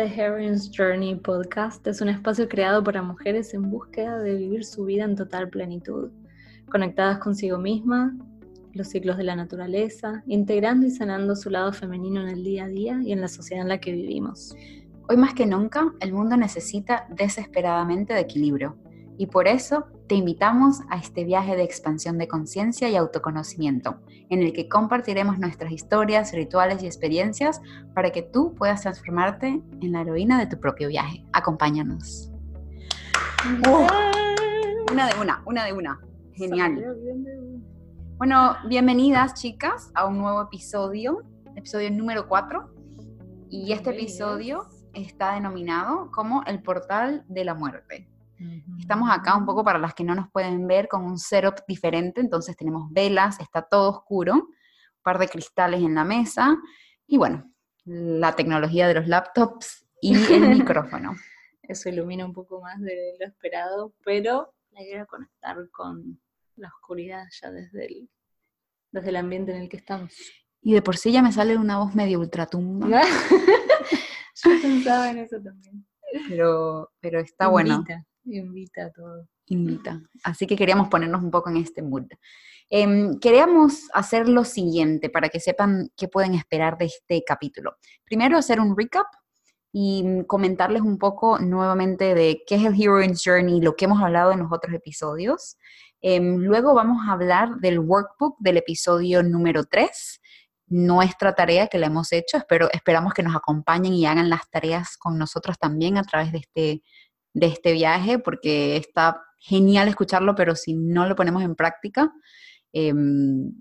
The Heroine's Journey podcast es un espacio creado para mujeres en búsqueda de vivir su vida en total plenitud, conectadas consigo misma, los ciclos de la naturaleza, integrando y sanando su lado femenino en el día a día y en la sociedad en la que vivimos. Hoy más que nunca, el mundo necesita desesperadamente de equilibrio y por eso te invitamos a este viaje de expansión de conciencia y autoconocimiento, en el que compartiremos nuestras historias, rituales y experiencias para que tú puedas transformarte en la heroína de tu propio viaje. Acompáñanos. Oh, una de una, una de una. Genial. Bueno, bienvenidas chicas a un nuevo episodio, episodio número 4. Y este episodio está denominado como el portal de la muerte. Estamos acá un poco para las que no nos pueden ver con un setup diferente, entonces tenemos velas, está todo oscuro, un par de cristales en la mesa y bueno, la tecnología de los laptops y el micrófono. Eso ilumina un poco más de lo esperado, pero la idea conectar con la oscuridad ya desde el, desde el ambiente en el que estamos. Y de por sí ya me sale una voz medio ultratumba. Yo pensaba en eso también. Pero, pero está bueno. Invita a todo. Invita. Así que queríamos ponernos un poco en este mood. Em, queríamos hacer lo siguiente para que sepan qué pueden esperar de este capítulo. Primero, hacer un recap y comentarles un poco nuevamente de qué es el Heroine's Journey, lo que hemos hablado en los otros episodios. Em, luego vamos a hablar del workbook del episodio número 3, nuestra tarea que la hemos hecho. Espero, esperamos que nos acompañen y hagan las tareas con nosotros también a través de este de este viaje, porque está genial escucharlo, pero si no lo ponemos en práctica, em,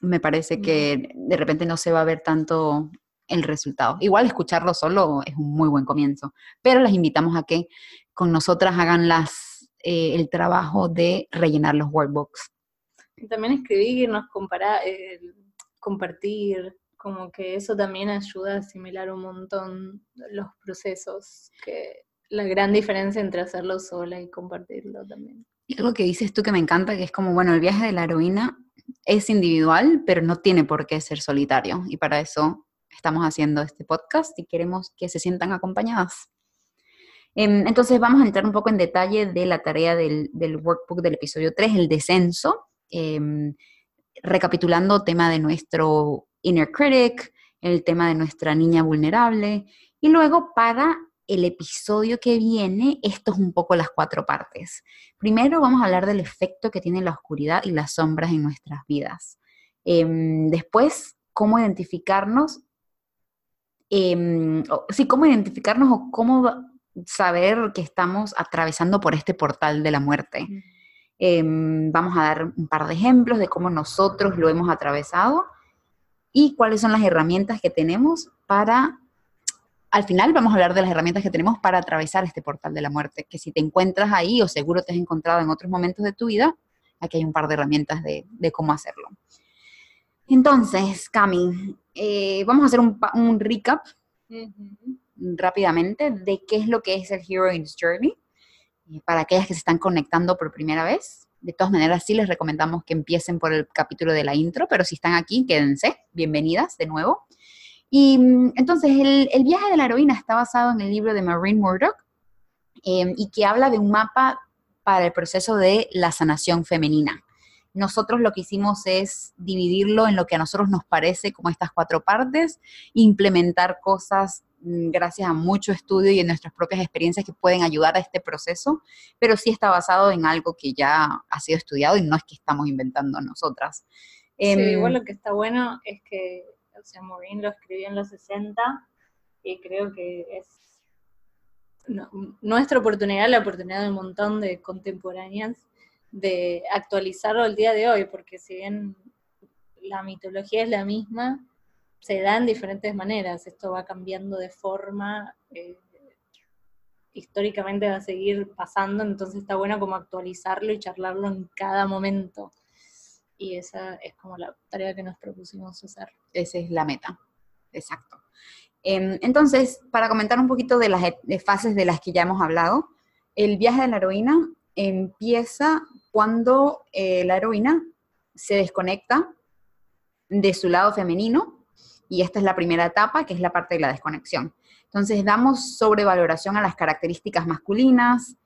me parece que de repente no se va a ver tanto el resultado. Igual escucharlo solo es un muy buen comienzo, pero las invitamos a que con nosotras hagan las, eh, el trabajo de rellenar los workbooks. también escribir, nos compara, eh, compartir, como que eso también ayuda a asimilar un montón los procesos que la gran diferencia entre hacerlo sola y compartirlo también. Y algo que dices tú que me encanta, que es como, bueno, el viaje de la heroína es individual, pero no tiene por qué ser solitario. Y para eso estamos haciendo este podcast y queremos que se sientan acompañadas. Em, entonces vamos a entrar un poco en detalle de la tarea del, workbook del episodio 3, el descenso, em, recapitulando tema de nuestro inner critic, el tema de nuestra niña vulnerable, y luego para el episodio que viene, esto es un poco las cuatro partes. Primero vamos a hablar del efecto que tiene la oscuridad y las sombras en nuestras vidas. Em, después, cómo identificarnos, eh, sí, cómo identificarnos o cómo saber que estamos atravesando por este portal de la muerte. Em, vamos a dar un par de ejemplos de cómo nosotros lo hemos atravesado y cuáles son las herramientas que tenemos para al final vamos a hablar de las herramientas que tenemos para atravesar este portal de la muerte, que si te encuentras ahí o seguro te has encontrado en otros momentos de tu vida, aquí hay un par de herramientas de, cómo hacerlo. Entonces, Cami, eh, vamos a hacer un, recap rápidamente de qué es lo que es el Heroine's Journey, eh, para aquellas que se están conectando por primera vez. De todas maneras, sí les recomendamos que empiecen por el capítulo de la intro, pero si están aquí, quédense. Bienvenidas de nuevo. Y mm, entonces el, viaje de la heroína está basado en el libro de Maureen Murdoch em, y que habla de un mapa para el proceso de la sanación femenina. Nosotros lo que hicimos es dividirlo en lo que a nosotros nos parece como estas cuatro partes, implementar cosas mm, gracias a mucho estudio y en nuestras propias experiencias que pueden ayudar a este proceso, pero sí está basado en algo que ya ha sido estudiado y no es que estamos inventando nosotras. Sí, igual em, lo que está bueno es que o sea, Maureen lo escribió en los 60 y creo que es nuestra oportunidad, la oportunidad de un montón de contemporáneas de actualizarlo el día de hoy, porque si bien la mitología es la misma, se da en diferentes maneras, esto va cambiando de forma, eh, históricamente va a seguir pasando, entonces está bueno como actualizarlo y charlarlo en cada momento y esa es como la tarea que nos propusimos hacer. Esa es la meta, exacto. Em, entonces, para comentar un poquito de las fases de las que ya hemos hablado, el viaje de la heroína empieza cuando eh, la heroína se desconecta de su lado femenino Y esta es la primera etapa, que es la parte de la desconexión. Entonces damos sobrevaloración a las características masculinas.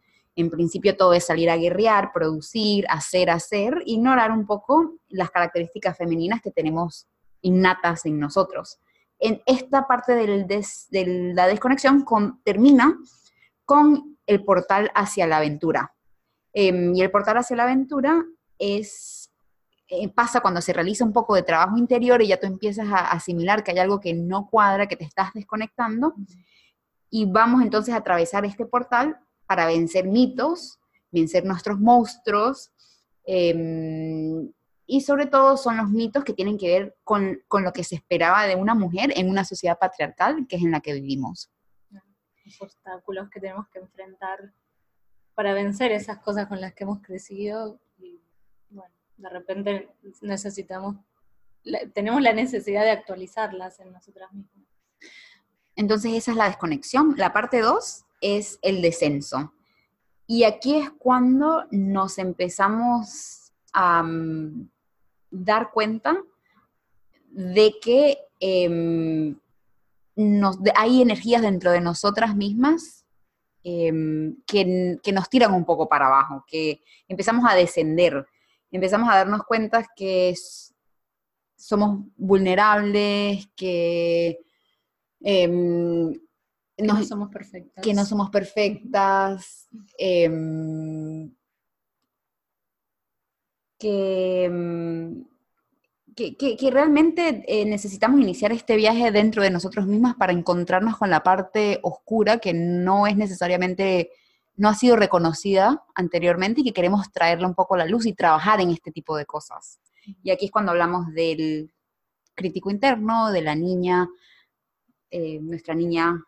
En principio todo es salir a guerrear, producir, hacer, hacer, ignorar un poco las características femeninas que tenemos innatas en nosotros. En esta parte de la desconexión termina con el portal hacia la aventura. Em, y el portal hacia la aventura es, eh, pasa cuando se realiza un poco de trabajo interior y ya tú empiezas a asimilar que hay algo que no cuadra, que te estás desconectando. Y vamos entonces a atravesar este portal para vencer mitos, vencer nuestros monstruos. Em, y sobre todo son los mitos que tienen que ver con, con, lo que se esperaba de una mujer en una sociedad patriarcal que es en la que vivimos. Los obstáculos que tenemos que enfrentar para vencer esas cosas con las que hemos crecido y bueno, de repente necesitamos, tenemos la necesidad de actualizarlas en nosotras mismas. Entonces esa es la desconexión. La parte 2 es el descenso. Y aquí es cuando nos empezamos a, mm, dar cuenta de que em, hay energías dentro de nosotras mismas em, que, nos tiran un poco para abajo, que empezamos a descender, empezamos a darnos cuenta que somos vulnerables, que, em, no somos perfectas. Que no somos perfectas. Mm, que, que, realmente eh, necesitamos iniciar este viaje dentro de nosotros mismas para encontrarnos con la parte oscura que no es necesariamente, no ha sido reconocida anteriormente y que queremos traerla un poco a la luz y trabajar en este tipo de cosas. Y aquí es cuando hablamos del crítico interno, de la niña, eh, nuestra niña.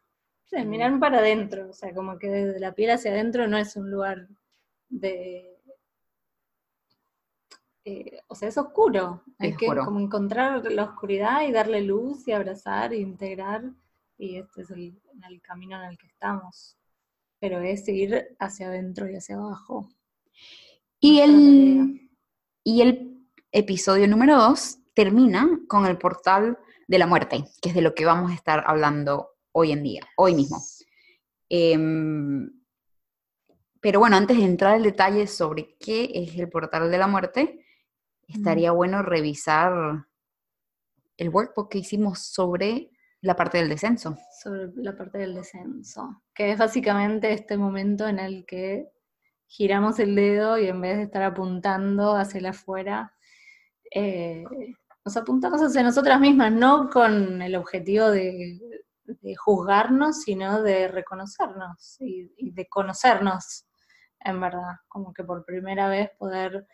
Sí, mirar para adentro, o sea, como que desde la piel hacia adentro no es un lugar de eh, o sea, es oscuro. Hay que como encontrar la oscuridad y darle luz y abrazar e integrar. Y este es el, camino en el que estamos. Pero es ir hacia adentro y hacia abajo. Y el, y el episodio número dos termina con el portal de la muerte, que es de lo que vamos a estar hablando hoy en día, hoy mismo. Em, pero bueno, antes de entrar al detalle sobre qué es el portal de la muerte, estaría bueno revisar el workbook que hicimos sobre la parte del descenso. Sobre la parte del descenso, que es básicamente este momento en el que giramos el dedo y en vez de estar apuntando hacia el afuera, eh, nos apuntamos hacia nosotras mismas, no con el objetivo de, juzgarnos, sino de reconocernos y, de conocernos, en verdad, como que por primera vez poder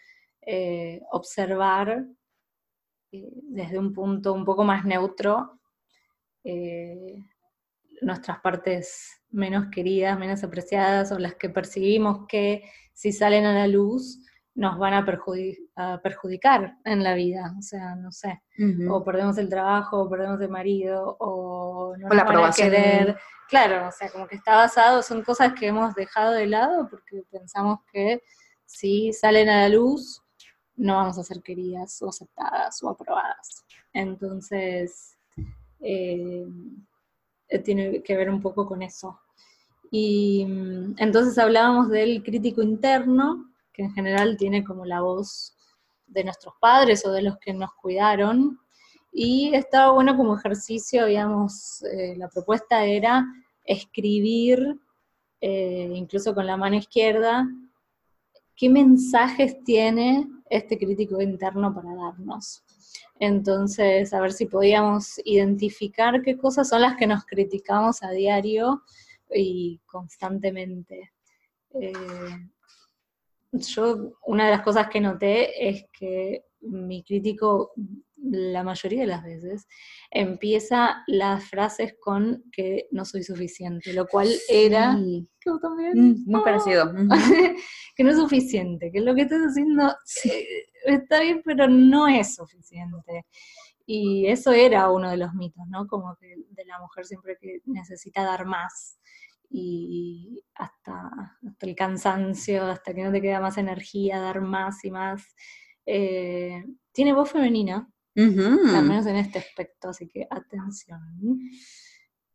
eh, observar eh, desde un punto un poco más neutro eh, nuestras partes menos queridas, menos apreciadas o las que percibimos que si salen a la luz nos van a, perjudicar en la vida, o sea, no sé, o perdemos el trabajo, o perdemos el marido, o no la van a querer. Claro, o sea, como que está basado, son cosas que hemos dejado de lado porque pensamos que si salen a la luz no vamos a ser queridas o aceptadas o aprobadas. Entonces, eh, eh, tiene que ver un poco con eso. Y mm, entonces hablábamos del crítico interno, que en general tiene como la voz de nuestros padres o de los que nos cuidaron. Y estaba bueno como ejercicio, digamos, eh, la propuesta era escribir, incluso con la mano izquierda, qué mensajes tiene este crítico interno para darnos. Entonces, a ver si podíamos identificar qué cosas son las que nos criticamos a diario y constantemente. Eh, yo, una de las cosas que noté es que mi crítico la mayoría de las veces, empieza las frases con que no soy suficiente, lo cual era... también? Mm, muy parecido. que no es suficiente, que lo que estás haciendo eh, está bien, pero no es suficiente. Y eso era uno de los mitos, ¿no? Como que de la mujer siempre que necesita dar más y hasta, hasta el cansancio, hasta que no te queda más energía, dar más y más. Eh, tiene voz femenina, Al menos en este aspecto, así que atención.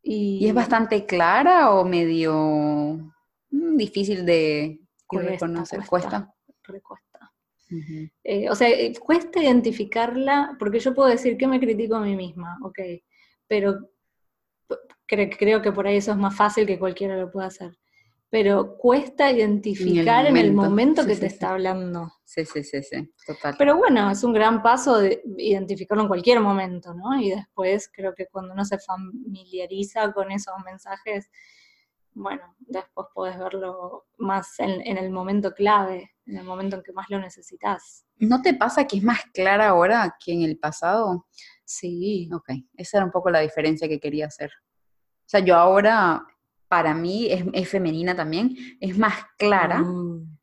¿Y, es bastante clara o medio mm, difícil de reconocer? Cuesta. Cuesta. Eh, o sea, eh, cuesta identificarla, porque yo puedo decir que me critico a mí misma, ok, pero creo que por ahí eso es más fácil que cualquiera lo pueda hacer pero cuesta identificar en el momento, que te está hablando. Sí, sí, sí, sí, total. Pero bueno, es un gran paso de identificarlo en cualquier momento, ¿no? Y después creo que cuando uno se familiariza con esos mensajes, bueno, después puedes verlo más en, en, el momento clave, en el momento en que más lo necesitas. ¿No te pasa que es más clara ahora que en el pasado? Sí. Ok, esa era un poco la diferencia que quería hacer. O sea, yo ahora para mí es, femenina también, es más clara. Mm.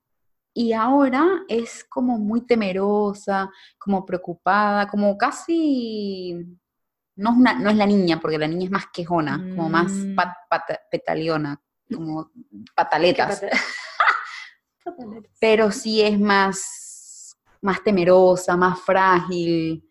Y ahora es como muy temerosa, como preocupada, como casi... No es, una, no es la niña, porque la niña es más quejona, como más mm. petaliona, como pataletas. Pero sí es más, más temerosa, más frágil.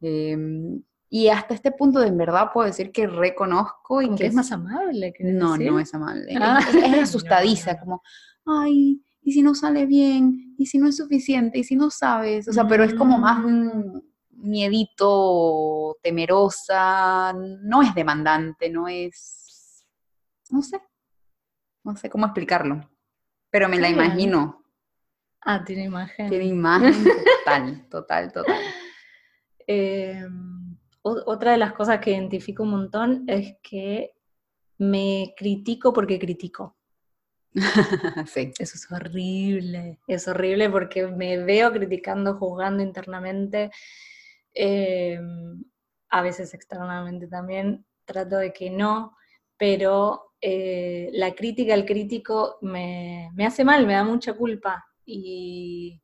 Em, y hasta este punto, de en verdad, puedo decir que reconozco y que, es más amable. No, no es amable. Ah. Es, asustadiza, como, ay, ¿y si no sale bien? ¿Y si no es suficiente? ¿Y si no sabes? O sea, pero es como más un mm. miedito, temerosa, no es demandante, no es, no sé, no sé cómo explicarlo, pero me la imagino. Ah, tiene imagen. Tiene imagen total, total, total. Eh, otra de las cosas que identifico un montón es que me critico porque critico. sí. Eso es horrible, es horrible porque me veo criticando, juzgando internamente, em, a veces externamente también, trato de que no, pero eh, la crítica al crítico me, me, hace mal, me da mucha culpa y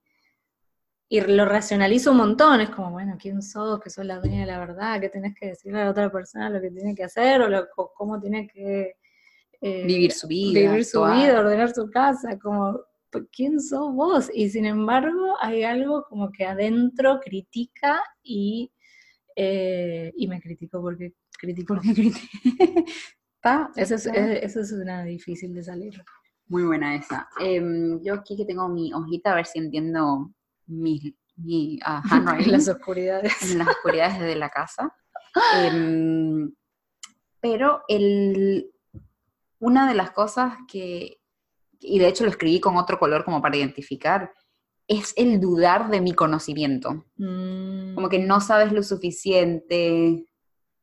y lo racionalizo un montón, es como, bueno, ¿quién sos? Que sos la dueña de la verdad, que tenés que decirle a la otra persona lo que tiene que hacer o, cómo tiene que... Eh, vivir su vida. Vivir su vida, ordenar su casa, como, ¿quién sos vos? Y sin embargo hay algo como que adentro critica y, eh, y me critico porque critico. Porque critico. eso, es, eso es una difícil de salir. Muy buena esa. Em, yo aquí que tengo mi hojita, a ver si entiendo mi, mi en las oscuridades. En las oscuridades de la casa. Em, pero el, una de las cosas que, y de hecho lo escribí con otro color como para identificar, es el dudar de mi conocimiento. Mm. Como que no sabes lo suficiente,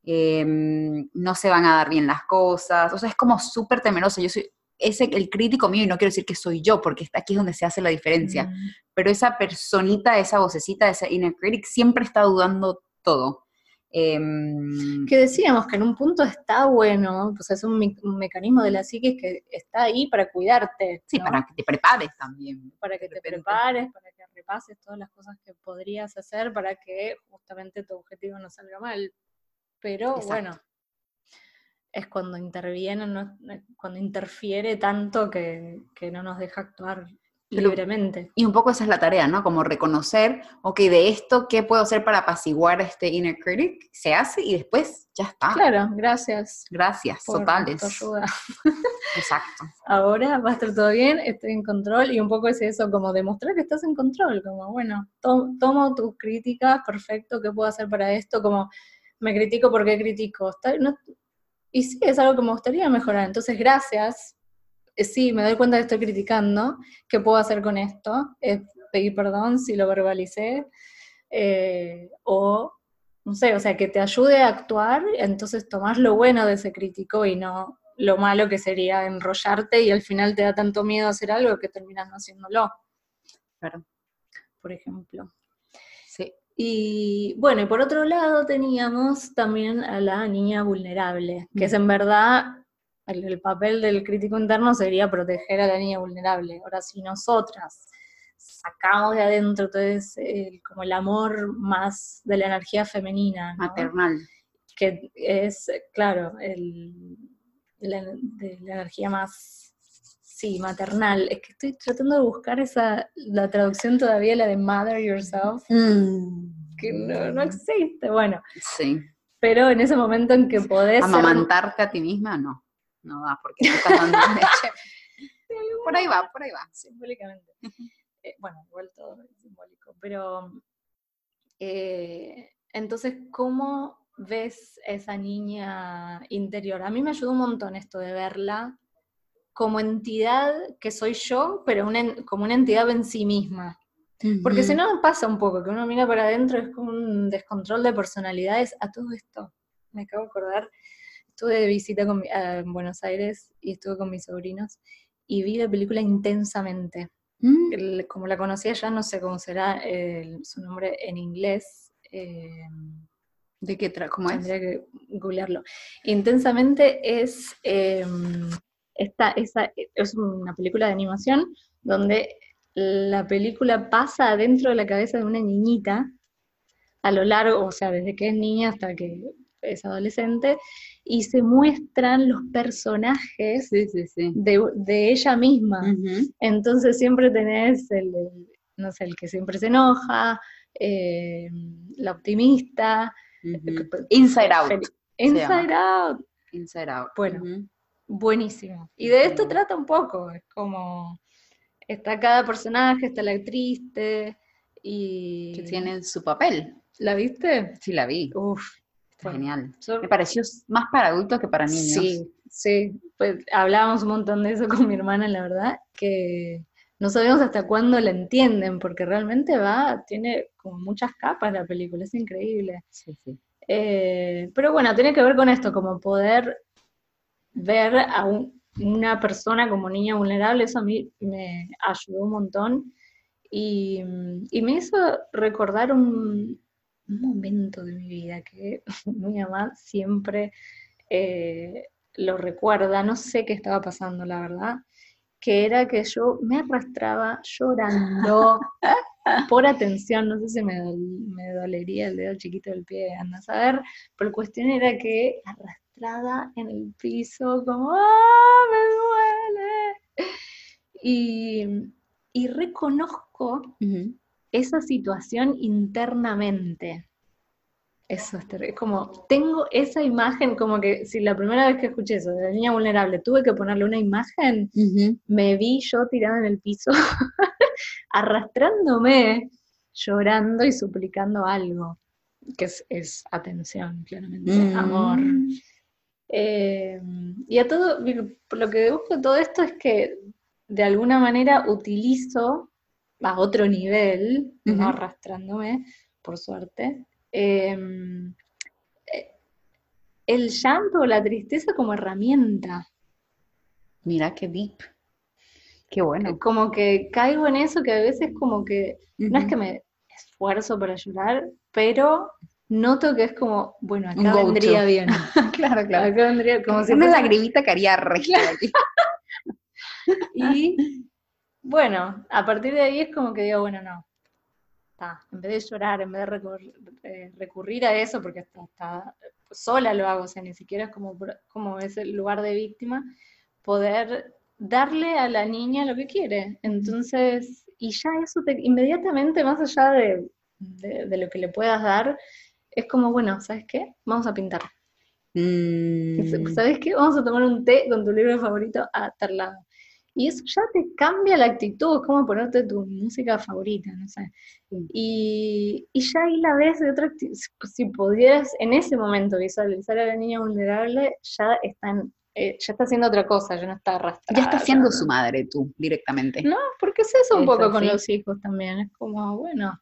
em, no se van a dar bien las cosas, o sea, es como súper temeroso. Yo soy, ese, el crítico mío, y no quiero decir que soy yo, porque aquí es donde se hace la diferencia, mm. pero esa personita, esa vocecita, esa inner critic, siempre está dudando todo. Em, que decíamos que en un punto está bueno, pues es un, mecanismo de la psique que está ahí para cuidarte. Sí, para que te prepares también. Para que te prepares, para que repases todas las cosas que podrías hacer para que justamente tu objetivo no salga mal. Pero bueno, es cuando interviene, cuando interfiere tanto que, no nos deja actuar libremente. Y un poco esa es la tarea, ¿no? Como reconocer, ok, de esto, ¿qué puedo hacer para apaciguar este inner critic? Se hace y después ya está. Claro, gracias. Gracias, totales. Exacto. Ahora va a estar todo bien, estoy en control y un poco es eso, como demostrar que estás en control, como, bueno, tomo tus críticas, perfecto, ¿qué puedo hacer para esto? Como, me critico porque critico. no, y sí, es algo que me gustaría mejorar. Entonces, gracias. Eh, sí, me doy cuenta que estoy criticando. ¿Qué puedo hacer con esto? Es pedir perdón si lo verbalicé. Eh, o, no sé, o sea, que te ayude a actuar, entonces tomás lo bueno de ese crítico y no lo malo que sería enrollarte y al final te da tanto miedo hacer algo que terminas no haciéndolo. Claro. Por ejemplo. Y bueno, y por otro lado teníamos también a la niña vulnerable, que es en verdad el, papel del crítico interno sería proteger a la niña vulnerable. Ahora, si nosotras sacamos de adentro todo ese, como el amor más de la energía femenina, maternal, que es, claro, el, la, de la energía más Sí, maternal. Es que estoy tratando de buscar esa, la traducción todavía, la de Mother Yourself. Mm. que no, no existe. Bueno, Sí. pero en ese momento en que podés... ser- Amamantarte a ti misma, no. No da, porque te estás dando leche. Por ahí va, por ahí va. simbólicamente. Eh, bueno, igual todo es simbólico, pero eh, entonces, ¿cómo ves esa niña interior? A mí me ayudó un montón esto de verla como entidad que soy yo, pero una como una entidad en sí misma. Porque si no pasa un poco, que uno mira para adentro, es como un descontrol de personalidades a todo esto. Me acabo de acordar, estuve de visita con mi- a- en Buenos Aires y estuve con mis sobrinos y vi la película intensamente. Mm, El- como la conocía ya, no sé cómo será eh, su nombre en inglés. eh, ¿De qué tra ¿Cómo es? tendría que googlearlo. Intensamente es, eh, esta, esa, es una película de animación donde la película pasa adentro de la cabeza de una niñita a lo largo, o sea, desde que es niña hasta que es adolescente, y se muestran los personajes Sí, sí, sí. de, de ella misma. Entonces siempre tenés el, no sé, el que siempre se enoja, eh, la optimista, Ujú. Inside Out. Inside. Out, Inside Out. Bueno. Buenísimo. Y de esto trata un poco, es como, está cada personaje, está la triste, y... Que tiene su papel. ¿La viste? Sí, la vi. Uf, Está bueno, genial. yo- Me pareció más para adultos que para niños. Sí, sí, pues hablábamos un montón de eso con mi hermana, la verdad, que no sabemos hasta cuándo la entienden, porque realmente va, tiene como muchas capas la película, es increíble. Sí, sí. Eh, pero bueno, tiene que ver con esto, como poder ver a un- una persona como niña vulnerable, eso a mí me ayudó un montón. Y, y me hizo recordar un, un momento de mi vida que mi mamá siempre eh, lo recuerda, no sé qué estaba pasando, la verdad, que era que yo me arrastraba llorando por atención, no sé si me, dol- me dolería el dedo chiquito del pie, anda a saber, pero la cuestión era que arrastrada en el piso, como ¡ah, me duele! Y, y reconozco esa situación internamente. Eso es terrible. Como tengo esa imagen, como que si la primera vez que escuché eso de la niña vulnerable tuve que ponerle una imagen, me vi yo tirada en el piso, arrastrándome, llorando y suplicando algo, que es, es atención, claramente, amor. Eh, y a todo, lo que busco todo esto es que de alguna manera utilizo a otro nivel, no arrastrándome, por suerte, eh, eh, el llanto o la tristeza como herramienta. Mira qué deep. Qué bueno. Como que caigo en eso que a veces como que, no es que me esfuerzo para llorar, pero noto que es como, bueno, acá vendría bien. claro, claro. Acá vendría como si Una lagrimita que haría aquí. Y bueno, a partir de ahí es como que digo, bueno, no. Está, en vez de llorar, en vez de eh, recurrir a eso, porque hasta sola lo hago, o sea, ni siquiera es como, como ese lugar de víctima, poder darle a la niña lo que quiere. Entonces, y ya eso te, inmediatamente, más allá de, de- de lo que le puedas dar, es como, bueno, ¿sabes qué? Vamos a pintar. Mm. ¿Sabes qué? Vamos a tomar un té con tu libro favorito a tal lado. Y eso ya te cambia la actitud, es como ponerte tu música favorita, no sé. Y, y ya ahí la ves de otra actitud. Si pudieras en ese momento visualizar a la niña vulnerable, ya está, en- eh, ya está haciendo otra cosa, ya no está arrastrada. Ya está siendo su madre tú, directamente. No, porque es eso un Eso, poco con sí. los hijos también. Es como, bueno,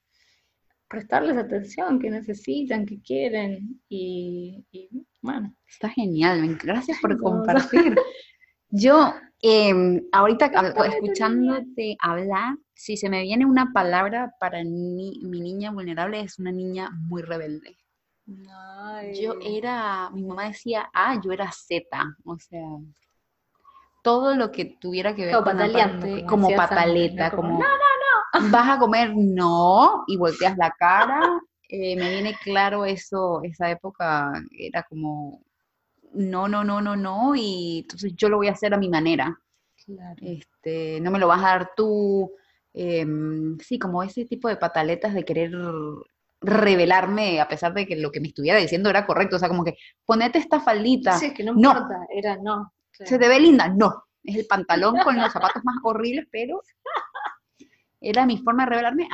prestarles atención, que necesitan, que quieren. Y, y, bueno, Está genial, gracias por Ay, no. compartir. Yo, em, ahorita Ay, escuchándote hablar, si se me viene una palabra para ni- mi niña vulnerable, es una niña muy rebelde. Yo era, mi mamá decía A, yo era Z, o sea, todo lo que tuviera que ver Como con la pataleando, parte- como como decía Sandra, pataleta, ¿no? Vas a comer, no, y volteas la cara. Eh, me viene claro eso, esa época era como, no, no, no, no, no, y entonces yo lo voy a hacer a mi manera. Claro. Este, no me lo vas a dar tú. em, sí, como ese tipo de pataletas de querer revelarme a pesar de que lo que me estuviera diciendo era correcto. O sea, como que ponete esta faldita. Sí, es que no importa, era no. ¿Se te ve linda? No. Es el pantalón con los zapatos más horribles, pero era mi forma de revelarme.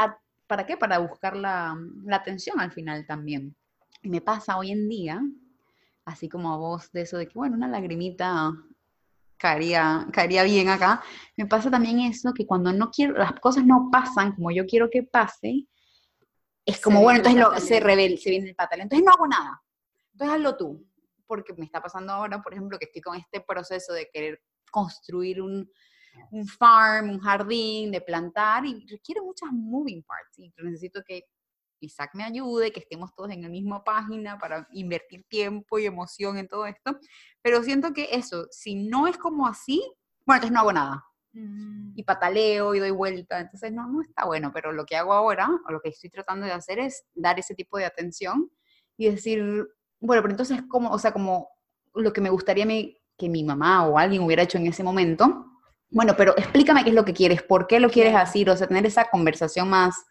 ¿Para qué? Para buscar la, la atención al final también. Y me pasa hoy en día, así como a vos, de eso de que, bueno, una lagrimita caería, caería bien acá. Me pasa también eso, que cuando no quiero, las cosas no pasan como yo quiero que pase, es como, bueno, entonces lo, se revela, se viene el pataleo. Entonces no hago nada. Entonces hazlo tú. Porque me está pasando ahora, por ejemplo, que estoy con este proceso de querer construir un, un farm, un jardín, de plantar, y requiere muchas moving parts. Y necesito que Isaac me ayude, que estemos todos en la misma página para invertir tiempo y emoción en todo esto. Pero siento que eso, si no es como así, bueno, entonces no hago nada. Mm. Y pataleo y doy vuelta. Entonces no, no está bueno. Pero lo que hago ahora, o lo que estoy tratando de hacer es dar ese tipo de atención y decir, bueno, pero entonces como, o sea, como lo que me gustaría que mi mamá o alguien hubiera hecho en ese momento. Bueno, pero explícame qué es lo que quieres, por qué lo quieres así, o sea, tener esa conversación más,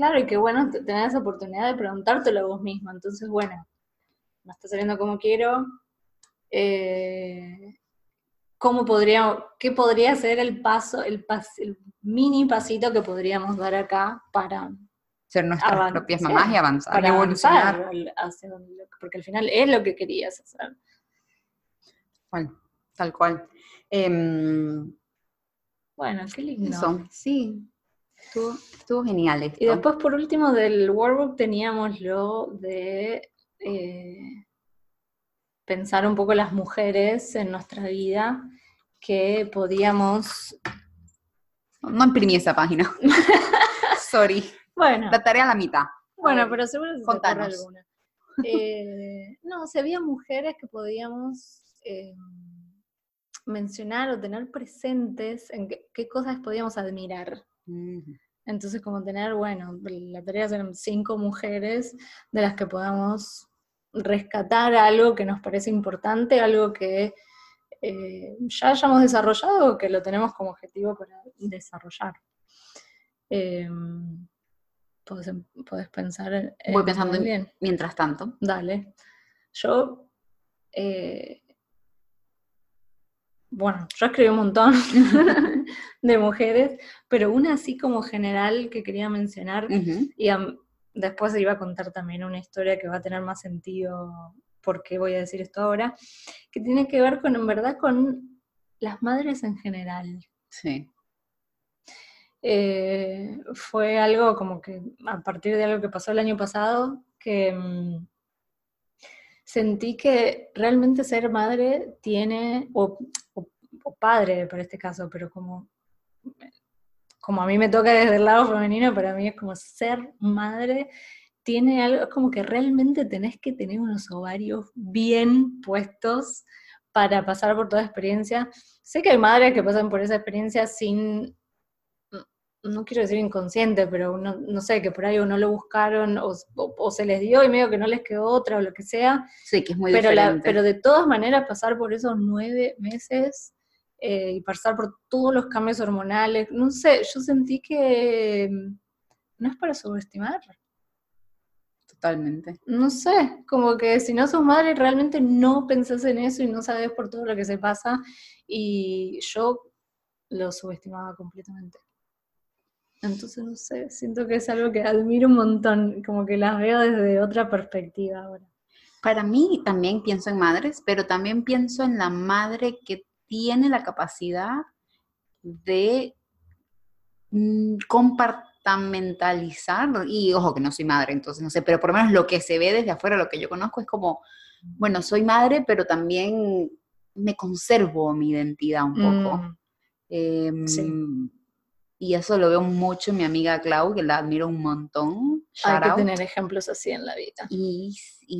Claro, y qué bueno tener esa oportunidad de preguntártelo vos mismo. Entonces, bueno, no está saliendo como quiero. Eh, ¿Cómo podría, qué podría ser el paso, el, el mini pasito que podríamos dar acá para ser nuestras propias mamás y avanzar, para evolucionar. porque al final es lo que querías hacer. Bueno, tal cual. Em, bueno, qué lindo. sí, Estuvo, genial esto. Y después, por último, del workbook teníamos lo de eh, pensar un poco las mujeres en nuestra vida que podíamos... No imprimí esa página. Sorry. Bueno. La tarea a la mitad. Bueno, pero seguro se te alguna. Eh, no, si había mujeres que podíamos eh, mencionar o tener presentes en qué cosas podíamos admirar. Entonces, como tener, bueno, la tarea ser cinco mujeres de las que podamos rescatar algo que nos parece importante, algo que eh, ya hayamos desarrollado o que lo tenemos como objetivo para desarrollar. Eh, podés, pensar en... Voy pensando en, mientras tanto. Dale. Yo... Eh, bueno, yo escribí un montón de mujeres, pero una así como general que quería mencionar, y después iba a contar también una historia que va a tener más sentido porque voy a decir esto ahora, que tiene que ver con, en verdad, con las madres en general. Sí. Eh, fue algo como que, a partir de algo que pasó el año pasado, que mm, sentí que realmente ser madre tiene, o, padre para este caso, pero como, como a mí me toca desde el lado femenino, para mí es como ser madre tiene algo, es como que realmente tenés que tener unos ovarios bien puestos para pasar por toda experiencia. Sé que hay madres que pasan por esa experiencia sin no quiero decir inconsciente, pero no, no, sé, que por ahí o no lo buscaron o, se les dio y medio que no les quedó otra o lo que sea. Sí, que es muy pero diferente. pero de todas maneras pasar por esos nueve meses eh, y pasar por todos los cambios hormonales, no sé, yo sentí que mm, no es para subestimar. Totalmente. No sé, como que si no sos madre realmente no pensás en eso y no sabes por todo lo que se pasa y yo lo subestimaba completamente. Entonces, no sé, siento que es algo que admiro un montón, como que las veo desde otra perspectiva ahora. Para mí también pienso en madres, pero también pienso en la madre que tiene la capacidad de mm, compartamentalizar, y ojo que no soy madre, entonces no sé, pero por lo menos lo que se ve desde afuera, lo que yo conozco es como, bueno, soy madre, pero también me conservo mi identidad un poco. Mm. Em, sí y eso lo veo mucho en mi amiga Clau, que la admiro un montón. Hay que tener ejemplos así en la vida. Y,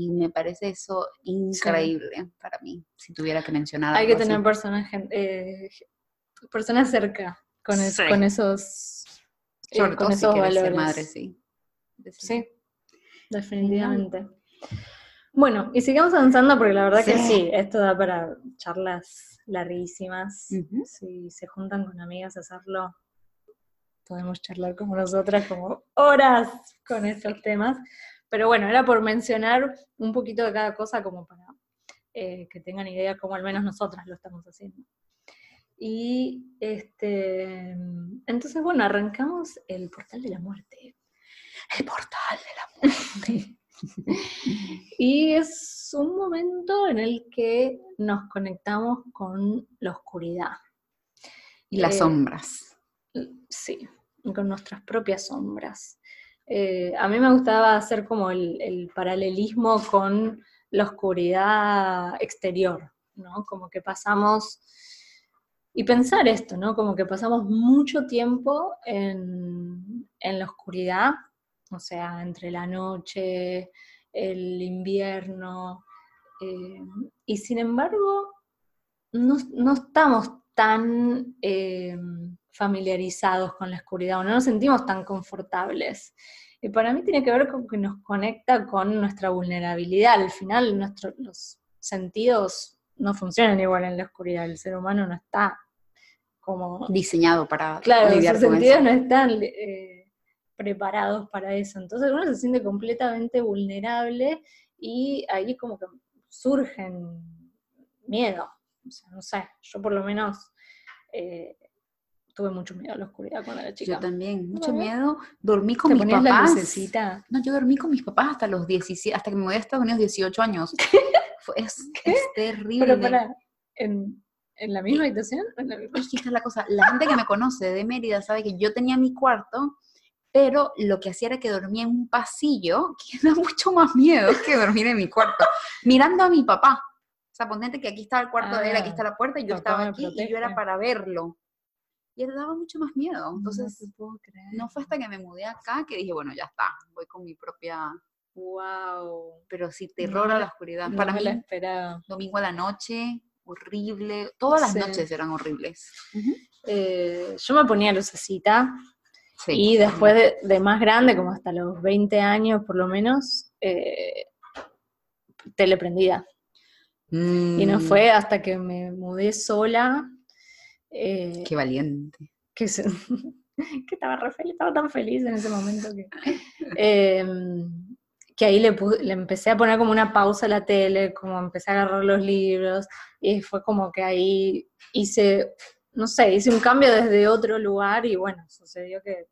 me parece eso increíble para mí, si tuviera que mencionar Hay que tener personas, eh, personas cerca con, con esos, eh, con esos valores. madre, sí. Sí, definitivamente. Bueno, y sigamos avanzando porque la verdad que sí, esto da para charlas larguísimas. Si se juntan con amigas a hacerlo, podemos charlar como nosotras como horas con estos temas. Pero bueno, era por mencionar un poquito de cada cosa como para eh, que tengan idea cómo al menos nosotras lo estamos haciendo. Y este, entonces, bueno, arrancamos el portal de la muerte. El portal de la muerte. y es un momento en el que nos conectamos con la oscuridad. Y las eh, sombras. Sí, con nuestras propias sombras. Eh, a mí me gustaba hacer como el, paralelismo con la oscuridad exterior, ¿no? Como que pasamos, y pensar esto, ¿no? Como que pasamos mucho tiempo en, la oscuridad, o sea, entre la noche, el invierno, eh, y sin embargo, no, estamos tan eh, familiarizados con la oscuridad, o no nos sentimos tan confortables. Y para mí tiene que ver con que nos conecta con nuestra vulnerabilidad. Al final, nuestros los sentidos no funcionan igual en la oscuridad. El ser humano no está como diseñado para claro, los sentidos no están eh, preparados para eso. Entonces uno se siente completamente vulnerable y ahí como que surgen miedo. O sea, no sé, yo por lo menos eh, tuve mucho miedo a la oscuridad cuando era chica. Yo también, mucho miedo. Dormí con mis papás. no, yo dormí con mis papás hasta los 17, hasta que me mudé a Estados Unidos 18 años. es, terrible. Pero para, ¿en, ¿en la misma habitación? ¿En la misma? la cosa, la gente que me conoce de Mérida sabe que yo tenía mi cuarto pero lo que hacía era que dormía en un pasillo, que da mucho más miedo que dormir en mi cuarto, mirando a mi papá. O sea, ponete que aquí está el cuarto de él, aquí ah, está la puerta, y yo estaba aquí y yo era para verlo. Y daba mucho más miedo. Entonces, no, fue hasta que me mudé acá que dije, bueno, ya está, voy con mi propia... Wow. Pero sí, terror a la oscuridad. para mí, la domingo a la noche, horrible. Todas las noches eran horribles. Eh, yo me ponía lucecita y después de, más grande, como hasta los 20 años por lo menos, eh, teleprendida. Y no mm. fue hasta que me mudé sola. Eh, Qué valiente. Que, que estaba, re feliz, estaba tan feliz en ese momento que, em, que ahí le, le empecé a poner como una pausa a la tele, como empecé a agarrar los libros, y fue como que ahí hice no sé, hice un cambio desde otro lugar y bueno, sucedió que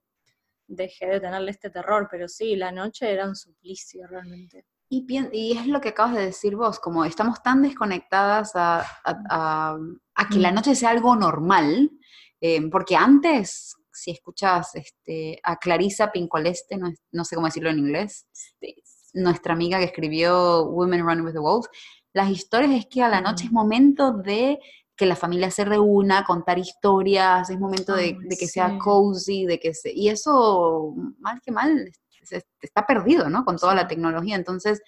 dejé de tenerle este terror, pero sí, la noche era un suplicio realmente. Y, y es lo que acabas de decir vos, como estamos tan desconectadas a, que la noche sea algo normal, eh, porque antes, si escuchas este, a Clarisa Pincoleste, no, sé cómo decirlo en inglés, nuestra amiga que escribió Women Run with the Wolves, las historias es que a la noche es momento de que la familia se reúna, contar historias, es momento de, que sea cozy, de que se, y eso, mal que mal, está perdido, ¿no? Con toda la tecnología. Entonces,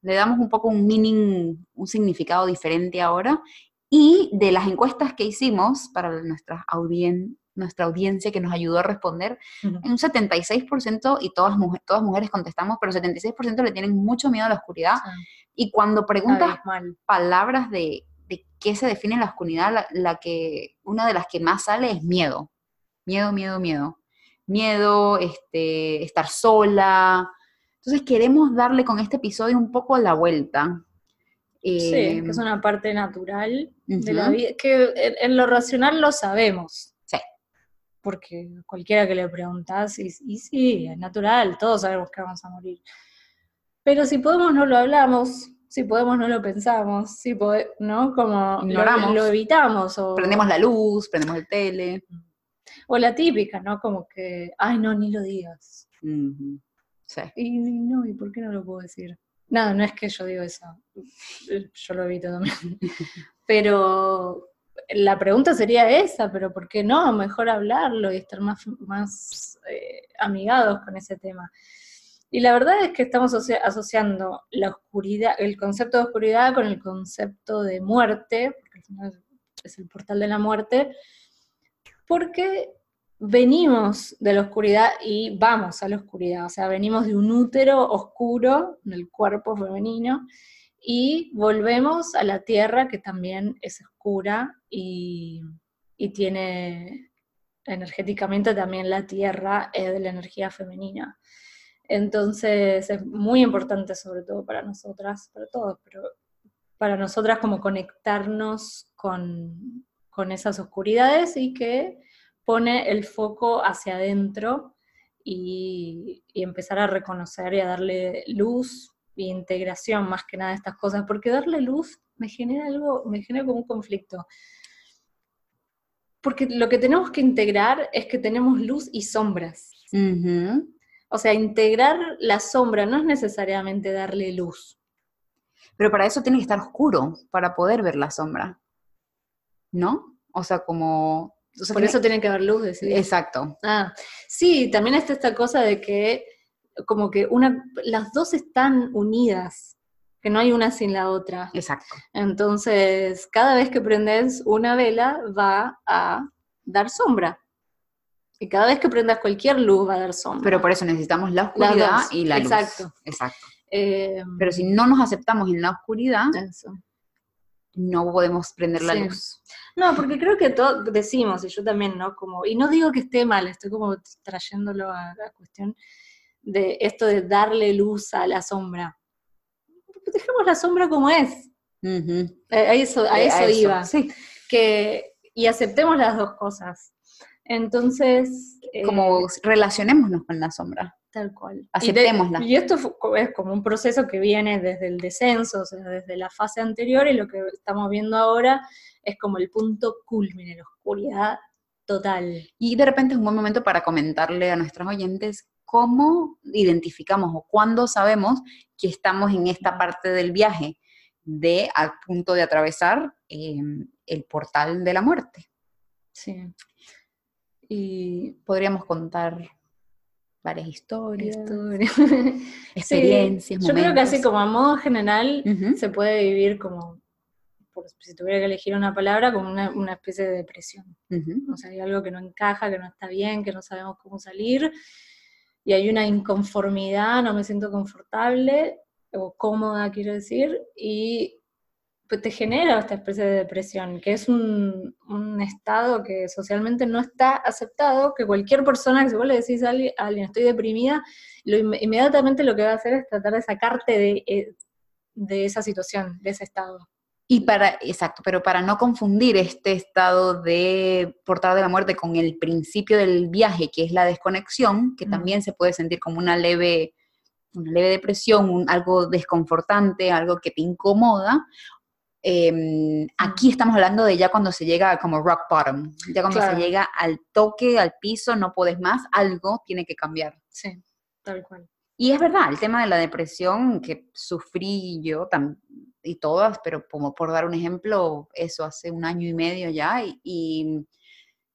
le damos un poco un meaning, un significado diferente ahora. Y de las encuestas que hicimos para nuestra, nuestra audiencia que nos ayudó a responder, en un 76%, y todas, todas mujeres contestamos, pero 76% le tienen mucho miedo a la oscuridad. Y cuando preguntas palabras de de qué se define la oscuridad, la, que, una de las que más sale es miedo. Miedo, miedo, miedo. Miedo, este, estar sola. Entonces queremos darle con este episodio un poco la vuelta. sí, que es una parte natural de la vida, que en, lo racional lo sabemos. Sí. Porque cualquiera que le preguntas, y, y sí, es natural, todos sabemos que vamos a morir. Pero si podemos no lo hablamos, si podemos no lo pensamos, si ¿no? Como Ignoramos. Lo, evitamos. O, prendemos la luz, prendemos el tele. O la típica, ¿no? Como que, ay, no, ni lo digas. Sí. Y, no, ¿y por qué no lo puedo decir? Nada, no es que yo digo eso, yo lo evito también. pero la pregunta sería esa, pero ¿por qué no? Mejor hablarlo y estar más, más eh, amigados con ese tema. Y la verdad es que estamos asociando la oscuridad, el concepto de oscuridad con el concepto de muerte, porque al final es el portal de la muerte, porque venimos de la oscuridad y vamos a la oscuridad, o sea, venimos de un útero oscuro en el cuerpo femenino y volvemos a la tierra que también es oscura y, y tiene energéticamente también la tierra es de la energía femenina. Entonces es muy importante sobre todo para nosotras, para todos, pero para nosotras como conectarnos con, esas oscuridades y que pone el foco hacia adentro y, empezar a reconocer y a darle luz e integración más que nada a estas cosas, porque darle luz me genera algo, me genera como un conflicto. Porque lo que tenemos que integrar es que tenemos luz y sombras. O sea, integrar la sombra no es necesariamente darle luz. Pero para eso tiene que estar oscuro, para poder ver la sombra. ¿No? O sea, como... Por eso tiene que haber luz, decís. Exacto. Ah, sí, también está esta cosa de que como que una, las dos están unidas, que no hay una sin la otra. Exacto. Entonces, cada vez que prendes una vela va a dar sombra. Y cada vez que prendas cualquier luz va a dar sombra. Pero por eso necesitamos la oscuridad y la luz. Exacto. Exacto. Eh, Pero si no nos aceptamos en la oscuridad, no podemos prender la luz. No, porque creo que todos decimos, y yo también, ¿no? Como, y no digo que esté mal, estoy como trayéndolo a la cuestión de esto de darle luz a la sombra. Dejemos la sombra como es. Eh, a eso, a eso, iba. Sí. Que, y aceptemos las dos cosas. Entonces... Como eh, relacionémonos con la sombra. Tal cual. Aceptémosla. Y, esto es como un proceso que viene desde el descenso, o sea, desde la fase anterior, y lo que estamos viendo ahora es como el punto culmine, la oscuridad total. Y de repente es un buen momento para comentarle a nuestros oyentes cómo identificamos o cuándo sabemos que estamos en esta parte del viaje, de al punto de atravesar eh, el portal de la muerte. Sí y podríamos contar varias historias, experiencias, Yo creo que así como a modo general se puede vivir como, si tuviera que elegir una palabra, como una, especie de depresión. O sea, hay algo que no encaja, que no está bien, que no sabemos cómo salir, y hay una inconformidad, no me siento confortable o cómoda, quiero decir, y te genera esta especie de depresión, que es un, estado que socialmente no está aceptado, que cualquier persona que se vos le decís a alguien, estoy deprimida, lo, inmediatamente lo que va a hacer es tratar de sacarte de, eh, de esa situación, de ese estado. Y para, exacto, pero para no confundir este estado de portada de la muerte con el principio del viaje, que es la desconexión, que también se puede sentir como una leve, una leve depresión, algo desconfortante, algo que te incomoda, Em, aquí estamos hablando de ya cuando se llega como rock bottom, ya cuando se llega al toque, al piso, no puedes más, algo tiene que cambiar. Sí, tal cual. Y es verdad, el tema de la depresión que sufrí yo y todas, pero como por dar un ejemplo, eso hace un año y medio ya, y,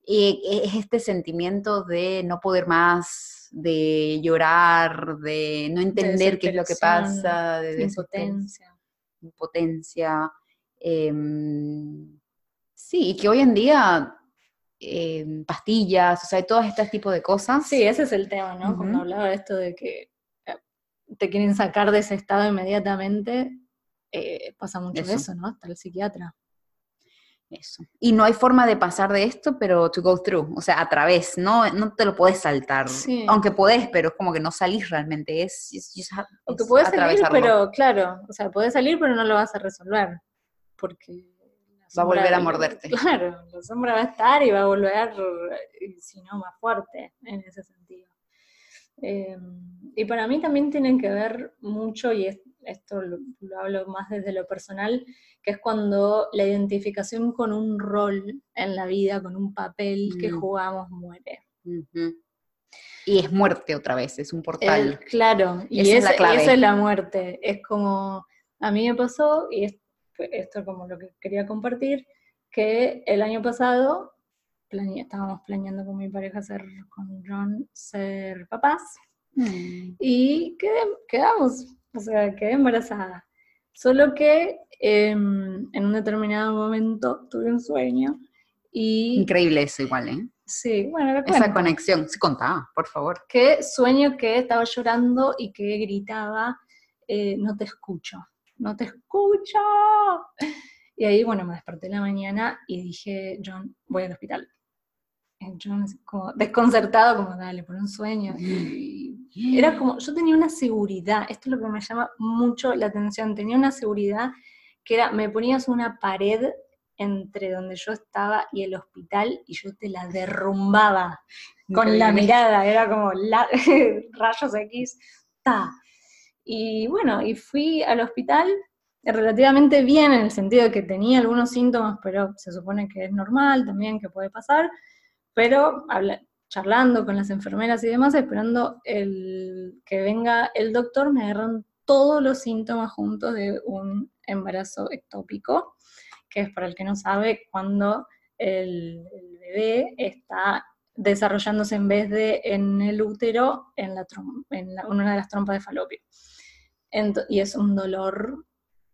es este sentimiento de no poder más, de llorar, de no entender qué es lo que pasa, de impotencia. Impotencia. Em, sí, y que hoy en día em, pastillas, o sea, todo este tipo de cosas. Sí, ese es el tema, ¿no? Cuando hablaba de esto de que eh, te quieren sacar de ese estado inmediatamente, eh, pasa mucho eso. eso, ¿no? Hasta el psiquiatra. Eso. Y no hay forma de pasar de esto, pero to go through, o sea, a través, no, no te lo puedes saltar. Aunque podés, pero es como que no salís realmente, es... Aunque puedes salir, pero claro, o sea, puedes salir, pero no lo vas a resolver porque... Va a volver a morderte. Claro, la sombra va a estar y va a volver, si no, más fuerte en ese sentido. Em, y para mí también tienen que ver mucho, y esto lo, hablo más desde lo personal, que es cuando la identificación con un rol en la vida, con un papel que mm. jugamos, muere. Y es muerte otra vez, es un portal. claro, y esa, es la esa es la muerte. Es como, a mí me pasó, y es esto es como lo que quería compartir, que el año pasado estábamos planeando con mi pareja ser, con John, ser papás, mm. y quedamos, o sea, quedé embarazada. Solo que em, en un determinado momento tuve un sueño y... Increíble eso igual, ¿eh? Sí, bueno, Esa conexión, sí, contaba, por favor. Que sueño que estaba llorando y que gritaba, eh, no te escucho no te escucho. Y ahí, bueno, me desperté en la mañana y dije, John, voy al hospital. yo como desconcertado, como dale, por un sueño. Y era como, yo tenía una seguridad, esto es lo que me llama mucho la atención, tenía una seguridad que era, me ponías una pared entre donde yo estaba y el hospital y yo te la derrumbaba con la mirada, era como rayos X. Y bueno, y fui al hospital relativamente bien en el sentido de que tenía algunos síntomas, pero se supone que es normal también, que puede pasar, pero charlando con las enfermeras y demás, esperando el, que venga el doctor, me agarran todos los síntomas juntos de un embarazo ectópico, que es para el que no sabe cuando el, bebé está desarrollándose en vez de en el útero, en, la, en, una de las trompas de falopio. Y es un dolor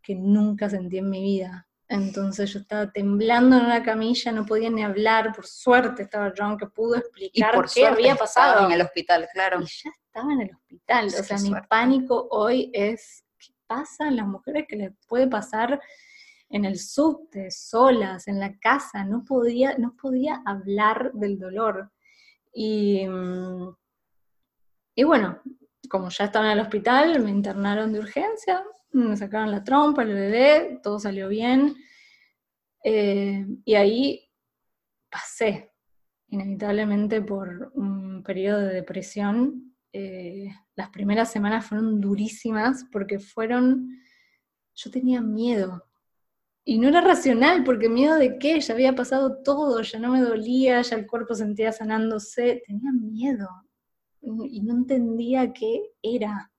que nunca sentí en mi vida. Entonces yo estaba temblando en una camilla, no podía ni hablar, por suerte estaba John que pudo explicar qué había pasado. en el hospital, claro. Y ya estaba en el hospital, o sea, mi pánico hoy es, ¿qué pasa en las mujeres que les puede pasar en el subte, solas, en la casa? No podía, no podía hablar del dolor. Y, mm, y bueno, como ya estaba en el hospital, me internaron de urgencia, me sacaron la trompa, el bebé, todo salió bien. Eh, y ahí pasé inevitablemente por un periodo de depresión. Eh, las primeras semanas fueron durísimas porque fueron, yo tenía miedo. Y no era racional, porque miedo de qué, ya había pasado todo, ya no me dolía, ya el cuerpo sentía sanándose, tenía miedo y no entendía qué era.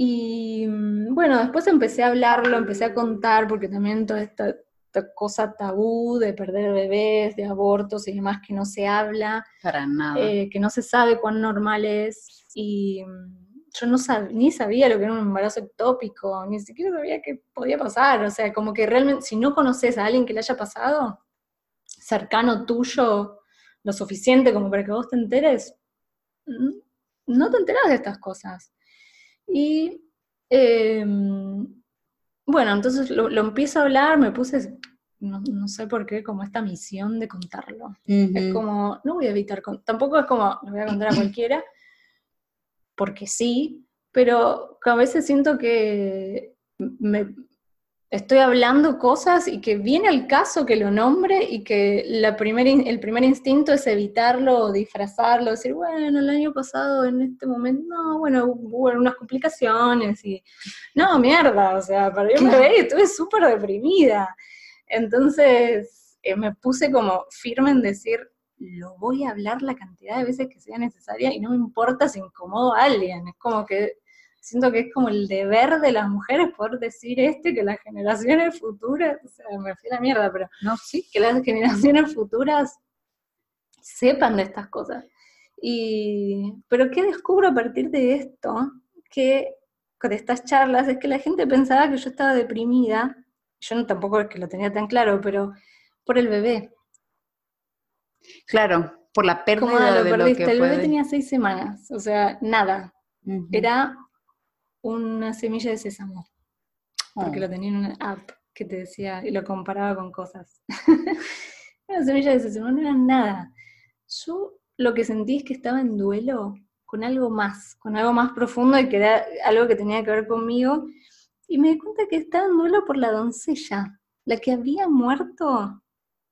Y mm, bueno, después empecé a hablarlo, empecé a contar, porque también toda esta, cosa tabú de perder bebés, de abortos y demás que no se habla. Para nada. Eh, que no se sabe cuán normal es. Y mm, yo no ni sabía lo que era un embarazo ectópico, ni siquiera sabía qué podía pasar. O sea, como que realmente, si no conoces a alguien que le haya pasado, cercano tuyo, lo suficiente como para que vos te enteres, no te enteras de estas cosas. Y em, bueno, entonces lo, empiezo a hablar, me puse, no, sé por qué, como esta misión de contarlo. Es como, no voy a evitar, tampoco es como, lo voy a contar a cualquiera, porque sí, pero a veces siento que me, estoy hablando cosas y que viene al caso que lo nombre y que la primer, el primer instinto es evitarlo o disfrazarlo, decir, bueno, el año pasado en este momento, no, bueno, hubo unas complicaciones y, no, mierda, o sea, para yo me y estuve súper deprimida. Entonces eh, me puse como firme en decir, lo voy a hablar la cantidad de veces que sea necesaria y no me importa si incomodo a alguien, es como que siento que es como el deber de las mujeres poder decir este, que las generaciones futuras, o sea, me fui a mierda, pero no, sí, que las generaciones futuras sepan de estas cosas. Y, pero ¿qué descubro a partir de esto? Que con estas charlas es que la gente pensaba que yo estaba deprimida, yo no tampoco es que lo tenía tan claro, pero por el bebé. Claro, por la pérdida de lo que El bebé tenía seis semanas, o sea, nada. Era una semilla de sésamo, porque oh. lo tenía en una app que te decía y lo comparaba con cosas. una semilla de sésamo no era nada. Yo lo que sentí es que estaba en duelo con algo más, con algo más profundo y que era algo que tenía que ver conmigo. Y me di cuenta que estaba en duelo por la doncella. La que había muerto,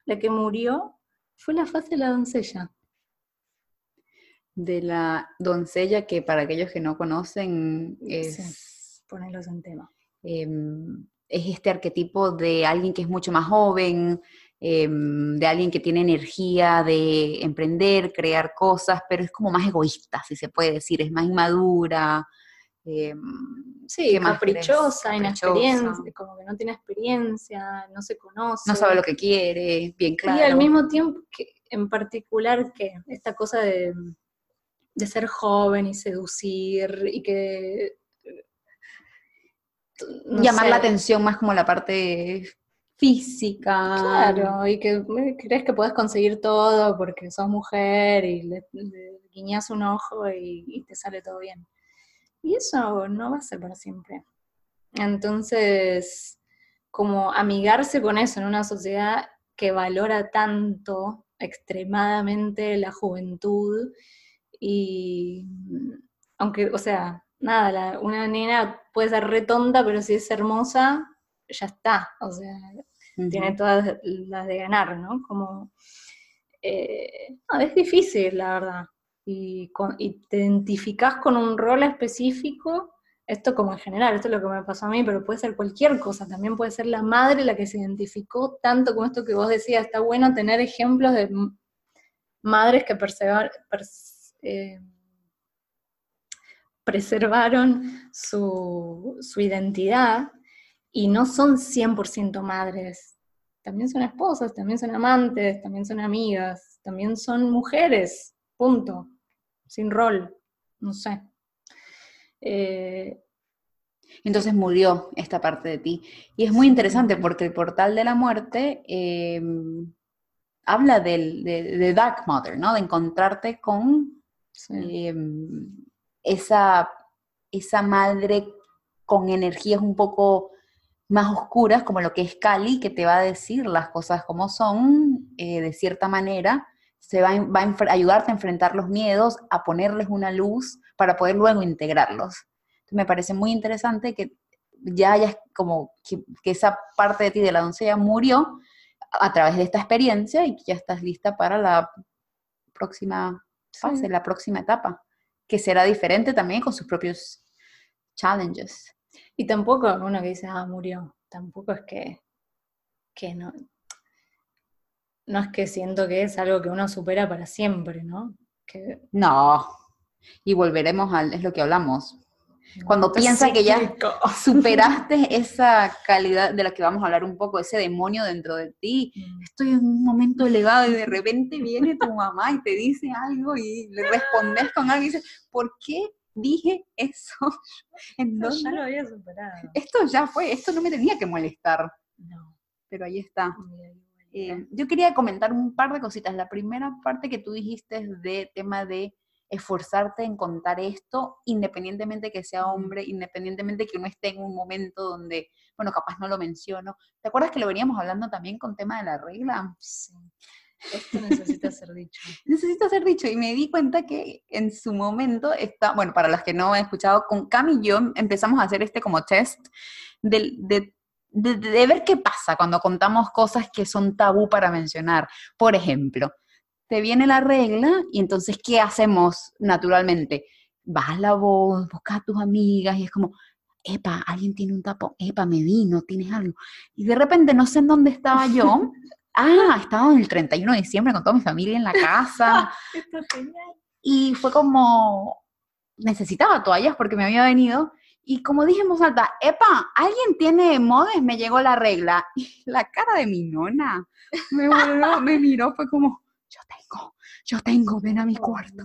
la que murió, fue la fase de la doncella de la doncella, que para aquellos que no conocen es... ponerlos en tema. Em, es este arquetipo de alguien que es mucho más joven, em, de alguien que tiene energía de emprender, crear cosas, pero es como más egoísta, si se puede decir, es más inmadura. Em, sí, caprichosa, inexperiencia, como que no tiene experiencia, no se conoce. No sabe lo que quiere, bien claro. Y al mismo tiempo, que, en particular, que esta cosa de de ser joven y seducir y que... Llamar la atención más como la parte física. Claro, y que crees que puedes conseguir todo porque sos mujer y le, guiñas un ojo y, y, te sale todo bien. Y eso no va a ser para siempre. Entonces, como amigarse con eso en una sociedad que valora tanto extremadamente la juventud y aunque, o sea, nada, una nena puede ser retonta, pero si es hermosa, ya está, o sea, tiene todas las de ganar, ¿no? Como, eh, es difícil, la verdad, y, te identificás con un rol específico, esto como en general, esto es lo que me pasó a mí, pero puede ser cualquier cosa, también puede ser la madre la que se identificó tanto con esto que vos decías, está bueno tener ejemplos de madres que perseveran, eh, preservaron su, identidad y no son 100% madres. También son esposas, también son amantes, también son amigas, también son mujeres, punto, sin rol, no sé. Eh, entonces murió esta parte de ti. Y es muy interesante porque el portal de la muerte eh, habla de, Dark Mother, ¿no? De encontrarte con eh, esa, esa madre con energías un poco más oscuras, como lo que es Cali, que te va a decir las cosas como son, eh, de cierta manera, se va, va a ayudarte a enfrentar los miedos, a ponerles una luz para poder luego integrarlos. me parece muy interesante que ya hayas como que, esa parte de ti de la doncella murió a través de esta experiencia y ya estás lista para la próxima fase, la próxima etapa que será diferente también con sus propios challenges. Y tampoco uno que dice, ah, murió, tampoco es que, que no, no es que siento que es algo que uno supera para siempre, ¿no? Que... No, y volveremos al, es lo que hablamos, cuando piensas que ya superaste esa calidad de la que vamos a hablar un poco, ese demonio dentro de ti, mm. estoy en un momento elevado y de repente viene tu mamá y te dice algo y le respondes con algo y dices, ¿por qué dije eso? ¿En Ya lo había superado. Esto ya fue, esto no me tenía que molestar. No. Pero ahí está. Eh, yo quería comentar un par de cositas. La primera parte que tú dijiste de tema de esforzarte en contar esto, independientemente que sea hombre, independientemente que uno esté en un momento donde, bueno, capaz no lo menciono. ¿Te acuerdas que lo veníamos hablando también con tema de la regla? Sí. Esto necesita ser dicho. necesita ser dicho. Y me di cuenta que en su momento está, bueno, para las que no he escuchado, con Cam y yo empezamos a hacer este como test de, de, de ver qué pasa cuando contamos cosas que son tabú para mencionar. Por ejemplo, te viene la regla y entonces, ¿qué hacemos naturalmente? Vas la voz, buscas a tus amigas y es como, epa, alguien tiene un tapón, epa, me vino, tienes algo. Y de repente no sé en dónde estaba yo. ah, estaba en el 31 de diciembre con toda mi familia en la casa. y fue como, necesitaba toallas porque me había venido. Y como dije en alta, epa, alguien tiene modes, me llegó la regla. Y la cara de mi nona me, me miró, fue como, yo tengo, yo tengo, ven a mi cuarto.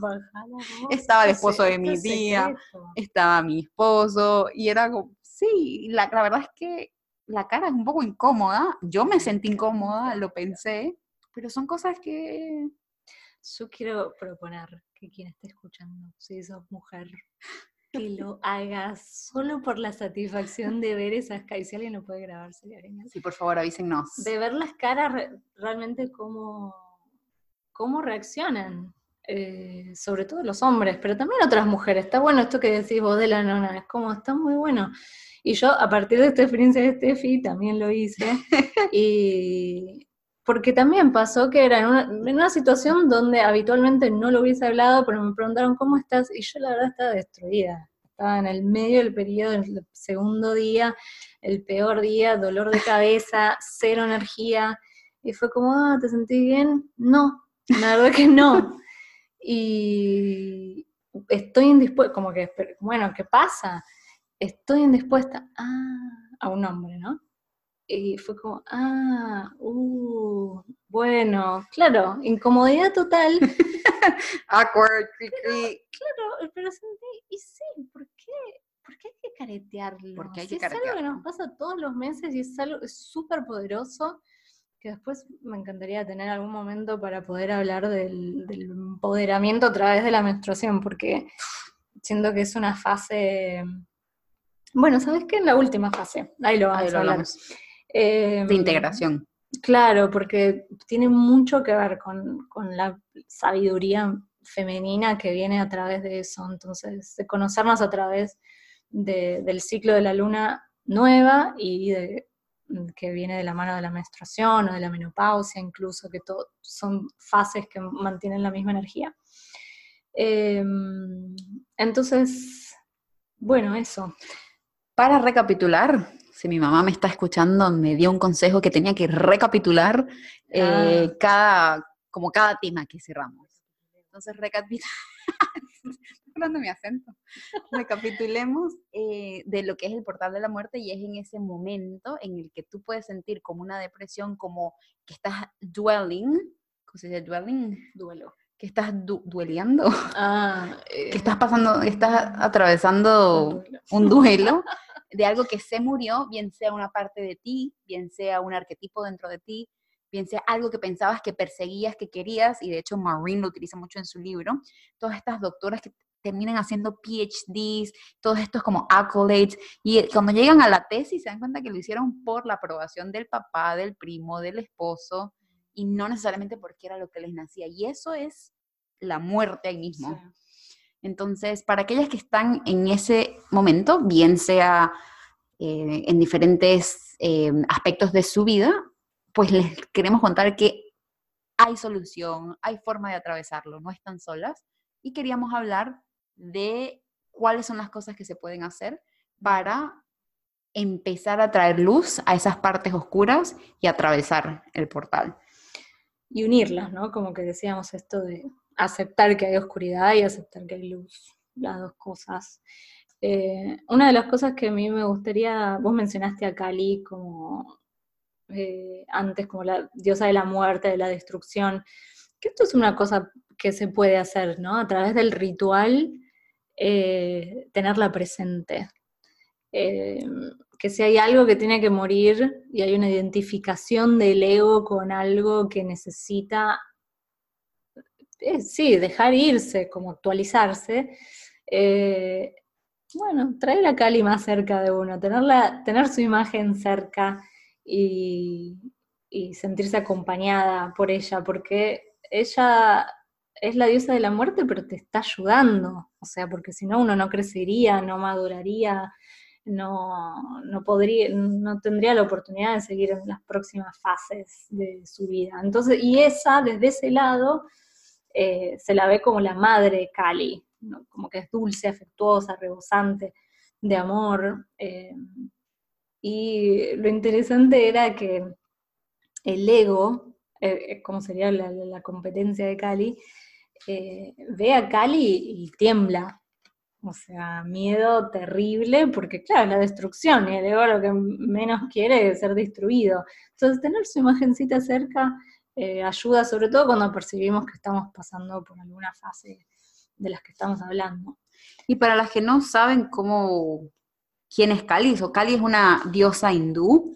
Estaba el esposo de mi tía, estaba mi esposo, y era como, sí, la, la verdad es que la cara es un poco incómoda, yo me sentí incómoda, lo pensé, pero son cosas que... Yo quiero proponer que quien esté escuchando, si sos mujer, que lo hagas solo por la satisfacción de ver esas caras. Si alguien lo puede grabar, sería genial. Sí, por favor, avísenos. De ver las caras realmente como cómo reaccionan, eh, sobre todo los hombres, pero también otras mujeres. Está bueno esto que decís vos de la nona, es como, está muy bueno. Y yo, a partir de esta experiencia de Steffi, también lo hice. y porque también pasó que era en una, en una, situación donde habitualmente no lo hubiese hablado, pero me preguntaron cómo estás, y yo la verdad estaba destruida. Estaba en el medio del periodo, el segundo día, el peor día, dolor de cabeza, cero energía. Y fue como, ah, ¿te sentí bien? No, la verdad que no. Y estoy indispuesta, como que, bueno, ¿qué pasa? Estoy indispuesta ah, a un hombre, ¿no? Y fue como, ah, uh, bueno, claro, incomodidad total. Awkward, Claro, pero sentí, y sí, ¿por qué? ¿Por qué hay que caretearlo? Porque hay que es algo que nos pasa todos los meses y es algo súper poderoso que después me encantaría tener algún momento para poder hablar del, empoderamiento a través de la menstruación, porque siento que es una fase, bueno, ¿sabes qué? En la última fase, ahí lo vamos a hablar. de integración. Claro, porque tiene mucho que ver con, la sabiduría femenina que viene a través de eso. Entonces, de conocernos a través del ciclo de la luna nueva y de, que viene de la mano de la menstruación o de la menopausia, incluso, que son fases que mantienen la misma energía. Em, entonces, bueno, eso. Para recapitular, si mi mamá me está escuchando, me dio un consejo que tenía que recapitular eh, ah. cada, como cada tema que cerramos. Entonces, recapitulemos, hablando mi acento, recapitulemos eh, de lo que es el portal de la muerte y es en ese momento en el que tú puedes sentir como una depresión, como que estás dwelling, ¿cómo se dice dwelling? Duelo. que estás dueleando, ah, que estás pasando, estás atravesando un duelo de algo que se murió, bien sea una parte de ti, bien sea un arquetipo dentro de ti, bien sea algo que pensabas que perseguías, que querías, y de hecho Maureen lo utiliza mucho en su libro, todas estas doctoras que terminan haciendo PhDs, todos estos como accolades, y cuando llegan a la tesis se dan cuenta que lo hicieron por la aprobación del papá, del primo, del esposo, y no necesariamente porque era lo que les nacía. Y eso es la muerte ahí mismo. Entonces, para aquellas que están en ese momento, bien sea eh, en diferentes eh, aspectos de su vida, pues les queremos contar que hay solución, hay forma de atravesarlo, no están solas. Y queríamos hablar de cuáles son las cosas que se pueden hacer para empezar a traer luz a esas partes oscuras y atravesar el portal y unirlas, ¿no? Como que decíamos esto de aceptar que hay oscuridad y aceptar que hay luz, las dos cosas. Eh, una de las cosas que a mí me gustaría, vos mencionaste a Kali como eh, antes, como la diosa de la muerte, de la destrucción, que esto es una cosa que se puede hacer, ¿no? A través del ritual, eh, tenerla presente. Que si hay algo que tiene que morir y hay una identificación del ego con algo que necesita, eh, sí, dejar irse, como actualizarse, eh, bueno, traer a Cali más cerca de uno, tenerla, tener su imagen cerca y sentirse acompañada por ella, porque ella es la diosa de la muerte, pero te está ayudando, o sea, porque si no uno no crecería, no maduraría, no, no, podría, no tendría la oportunidad de seguir en las próximas fases de su vida. Entonces, y esa, desde ese lado, eh, se la ve como la madre Cali, como que es dulce, afectuosa, rebosante de amor. Eh, y lo interesante era que el ego, eh, como sería la, competencia de Cali, ve a Cali y tiembla, o sea, miedo terrible, porque claro, la destrucción, y el ego lo que menos quiere es ser destruido. Entonces, tener su imagencita cerca eh, ayuda, sobre todo cuando percibimos que estamos pasando por alguna fase de las que estamos hablando. Y para las que no saben cómo, quién es Kali, o Kali es una diosa hindú,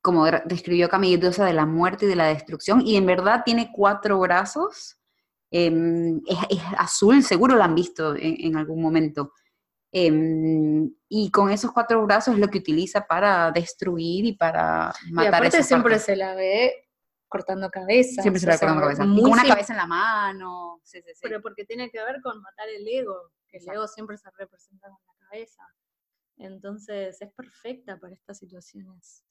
como describió Camille, diosa de la muerte y de la destrucción, y en verdad tiene cuatro brazos Em, es, azul, seguro lo han visto en, algún momento. Em, y con esos cuatro brazos es lo que utiliza para destruir y para matar. Y aparte siempre se la ve cortando cabeza. Siempre se la ve cortando cabeza. con una cabeza en la mano. Pero porque tiene que ver con matar el ego, que el ego siempre se representa con la cabeza. Entonces es perfecta para estas situaciones.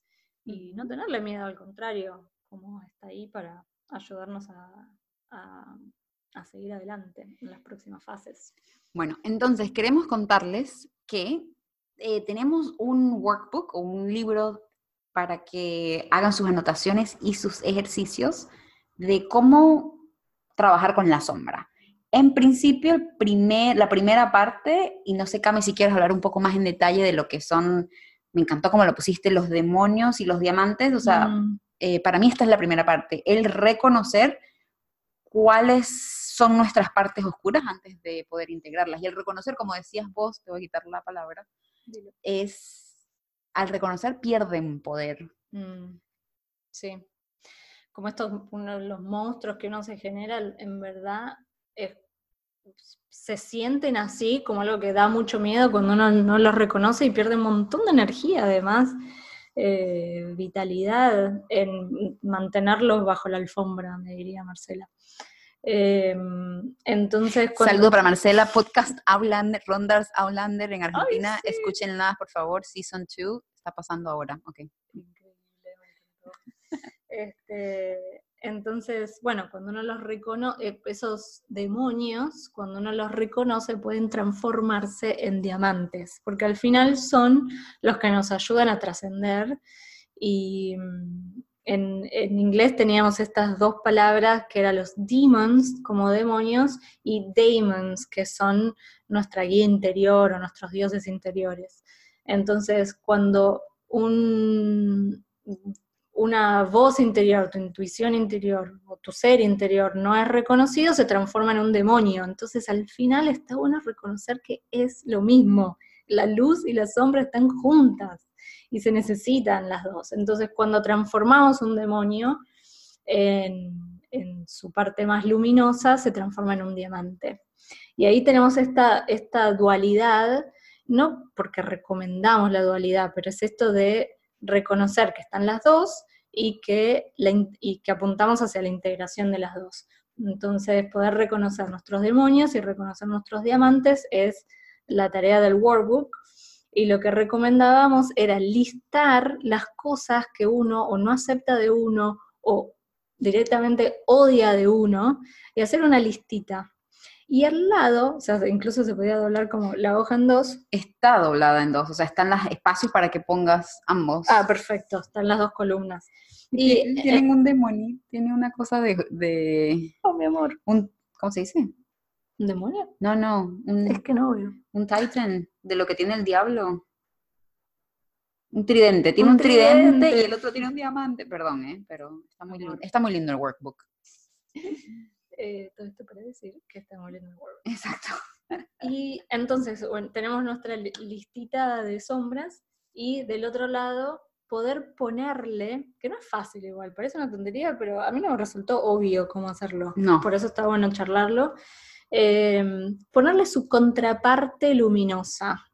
Y no tenerle miedo, al contrario, como está ahí para ayudarnos a a seguir adelante en las próximas fases. Bueno, entonces queremos contarles que eh, tenemos un workbook o un libro para que hagan sus anotaciones y sus ejercicios de cómo trabajar con la sombra. En principio, primer, la primera parte, y no sé, Cami, si quieres hablar un poco más en detalle de lo que son, me encantó cómo lo pusiste, los demonios y los diamantes, o sea, mm. eh, para mí esta es la primera parte, el reconocer cuáles son nuestras partes oscuras antes de poder integrarlas. Y el reconocer, como decías vos, te voy a quitar la palabra, es, al reconocer pierden poder. Mm, sí. Como estos, uno los monstruos que uno se genera, en verdad, se sienten así como algo que da mucho miedo cuando uno no los reconoce y pierde un montón de energía además. eh, vitalidad en mantenerlos bajo la alfombra, me diría Marcela. Em, entonces, Saludo para Marcela, podcast Outlander, Rondars Outlander en Argentina. Escúchenla, por favor, Season 2 está pasando ahora. Ok. Increíble, este, entonces, bueno, cuando uno los reconoce, eh, esos demonios, cuando uno los reconoce, pueden transformarse en diamantes, porque al final son los que nos ayudan a trascender y en, inglés teníamos estas dos palabras que eran los demons como demonios y daemons que son nuestra guía interior o nuestros dioses interiores. Entonces, cuando un, una voz interior, tu intuición interior o tu ser interior no es reconocido, se transforma en un demonio. Entonces, al final está bueno reconocer que es lo mismo. La luz y la sombra están juntas y se necesitan las dos. Entonces, cuando transformamos un demonio en, su parte más luminosa, se transforma en un diamante. Y ahí tenemos esta, esta dualidad, no porque recomendamos la dualidad, pero es esto de reconocer que están las dos y que, y que apuntamos hacia la integración de las dos. Entonces, poder reconocer nuestros demonios y reconocer nuestros diamantes es la tarea del workbook y lo que recomendábamos era listar las cosas que uno o no acepta de uno o directamente odia de uno y hacer una listita. Y al lado, o sea, incluso se podía doblar como la hoja en dos. Está doblada en dos, o sea, están los espacios para que pongas ambos. Ah, perfecto, están las dos columnas. Y, tienen un demonio, tiene una cosa de, de... Oh, mi amor. Un, ¿Cómo se dice? ¿Un demonio? No, no. es que no veo. Un titan, de lo que tiene el diablo. Un tridente, tiene un, tridente. y el otro tiene un diamante. Perdón, ¿eh? pero está muy, lindo, está muy lindo el workbook. Eh, todo esto para decir que está muy lindo el workbook. Exacto. Y entonces, bueno, tenemos nuestra listita de sombras y del otro lado poder ponerle, que no es fácil igual, parece una tontería, pero a mí no me resultó obvio cómo hacerlo. No. Por eso está bueno charlarlo. Em, ponerle su contraparte luminosa.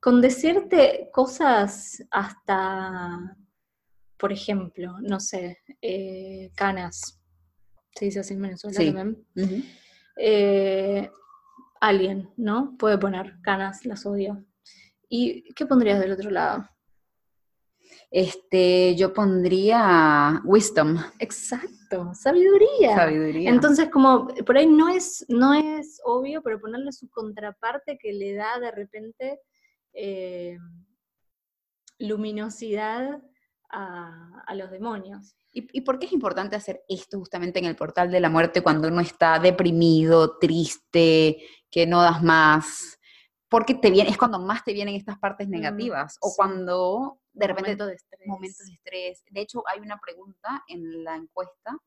Con decirte cosas hasta, por ejemplo, no sé, eh, canas. Se dice así en Venezuela también. Eh, alguien, ¿no? Puede poner canas, las odio. ¿Y qué pondrías del otro lado? Este, yo pondría wisdom. Exacto, sabiduría. Sabiduría. Entonces, como por ahí no es, no es obvio, pero ponerle su contraparte que le da de repente eh, luminosidad a, los demonios. ¿Y, ¿Y, por qué es importante hacer esto justamente en el portal de la muerte cuando uno está deprimido, triste, que no das más? Porque te viene, es cuando más te vienen estas partes mm, negativas. o cuando de repente momentos de estrés. momentos de estrés. De hecho, hay una pregunta en la encuesta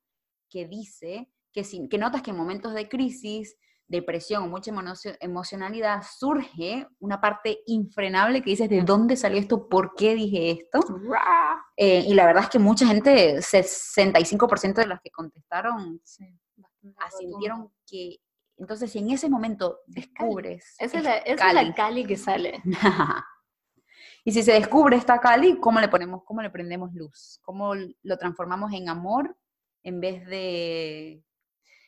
que dice que, si, que notas que en momentos de crisis, depresión o mucha emocionalidad surge una parte infrenable que dices, ¿de dónde salió esto? ¿Por qué dije esto? Eh, y la verdad es que mucha gente, 65% de los que contestaron, asintieron que entonces, si en ese momento descubres. Esa es, la, es la Cali que sale. Y si se descubre esta Cali, ¿cómo le ponemos, cómo le prendemos luz? ¿Cómo lo transformamos en amor en vez de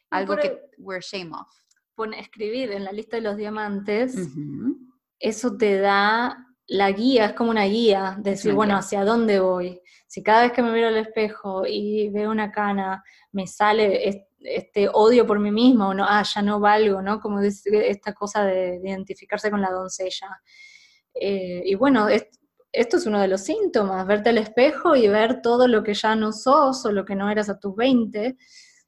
algo que we're shame of? Pone, escribir en la lista de los diamantes, eso te da la guía, es como una guía, de decir, bueno, ¿hacia dónde voy? Si cada vez que me miro al espejo y veo una cana, me sale este odio por mí misma, o no, ah, ya no valgo, ¿no? Como esta cosa de identificarse con la doncella. Eh, y bueno, esto es uno de los síntomas, verte al espejo y ver todo lo que ya no sos o lo que no eras a tus 20.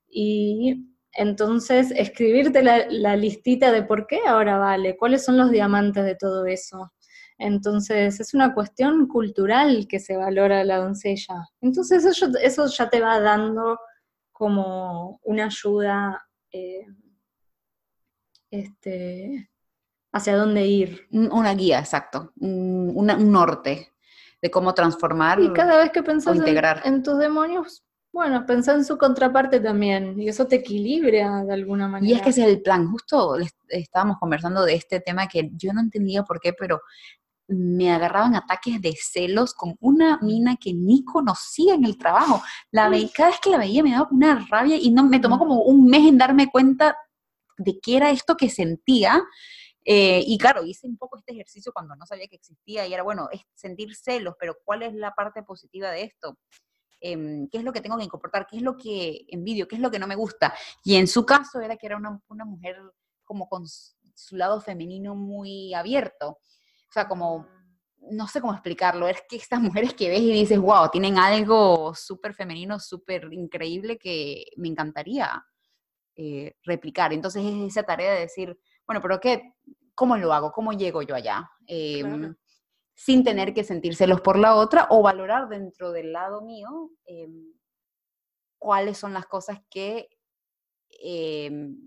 Y entonces escribirte la, listita de por qué ahora vale, cuáles son los diamantes de todo eso. Entonces es una cuestión cultural que se valora la doncella. Entonces eso, eso ya te va dando como una ayuda eh, este, hacia dónde ir. Una guía, exacto, un, norte de cómo transformar y cada vez que pensás integrar. En, tus demonios, bueno, pensá en su contraparte también, y eso te equilibra de alguna manera. Y es que ese es el plan, justo estábamos conversando de este tema que yo no entendía por qué, pero me agarraban ataques de celos con una mina que ni conocía en el trabajo. La veía, cada vez que la veía me daba una rabia y no, me tomó como un mes en darme cuenta de qué era esto que sentía. Eh, y claro, hice un poco este ejercicio cuando no sabía que existía y era, bueno, es sentir celos, pero ¿cuál es la parte positiva de esto? Em, ¿Qué es lo que tengo que incorporar? ¿Qué es lo que envidio? ¿Qué es lo que no me gusta? Y en su caso era que era una, una mujer como con su lado femenino muy abierto. O sea, como, no sé cómo explicarlo, es que estas mujeres que ves y dices, wow, tienen algo súper femenino, súper increíble que me encantaría eh, replicar. Entonces es esa tarea de decir, bueno, pero ¿qué? ¿Cómo lo hago? ¿Cómo llego yo allá? Em, sin tener que sentírselos por la otra o valorar dentro del lado mío em, cuáles son las cosas que em,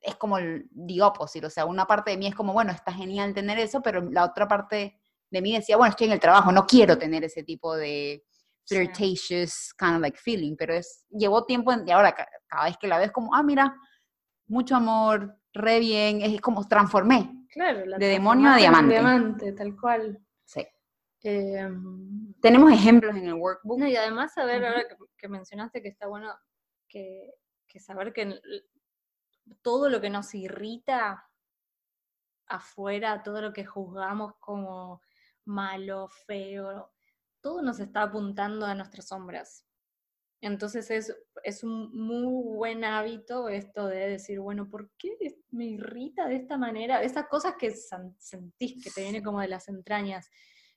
es como el the opposite, o sea, una parte de mí es como, bueno, está genial tener eso, pero la otra parte de mí decía, bueno, estoy en el trabajo, no quiero tener ese tipo de flirtatious kind of like feeling, pero es, llevó tiempo y ahora cada vez que la ves como, ah, mira, mucho amor, re bien, es como transformé. Claro, de demonio a diamante. diamante, tal cual. Sí. Em, Tenemos ejemplos en el workbook. y además, a ver, ahora que, mencionaste que está bueno que, que saber que todo lo que nos irrita afuera, todo lo que juzgamos como malo, feo, todo nos está apuntando a nuestras sombras. Entonces es, es un muy buen hábito esto de decir, bueno, ¿por qué me irrita de esta manera? Esas cosas que sentís que te viene como de las entrañas,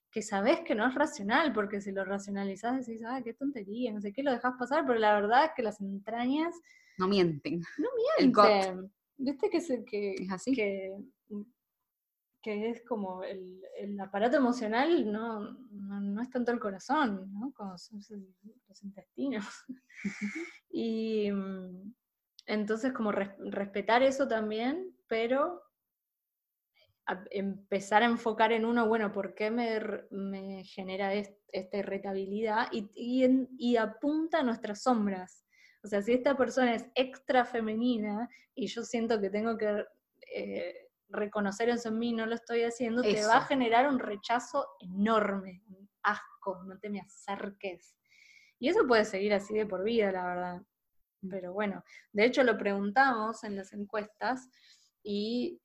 que sabes que no es racional, porque si lo racionalizás decís, ah, qué tontería, no sé qué, lo dejas pasar, pero la verdad es que las entrañas... No mienten. No mienten. ¿Viste que, se, que, es así? Que, que es como el, el aparato emocional, no, no, es tanto el corazón, ¿no? Como son los intestinos. y mm, entonces como respetar eso también, pero empezar a enfocar en uno, bueno, ¿por qué me, me genera esta irritabilidad? Y, y, y, apunta a nuestras sombras. O sea, si esta persona es extra femenina y yo siento que tengo que eh, reconocer eso en mí, no lo estoy haciendo, te va a generar un rechazo enorme, un asco, no te me acerques. Y eso puede seguir así de por vida, la verdad. Mm. Pero bueno, de hecho lo preguntamos en las encuestas y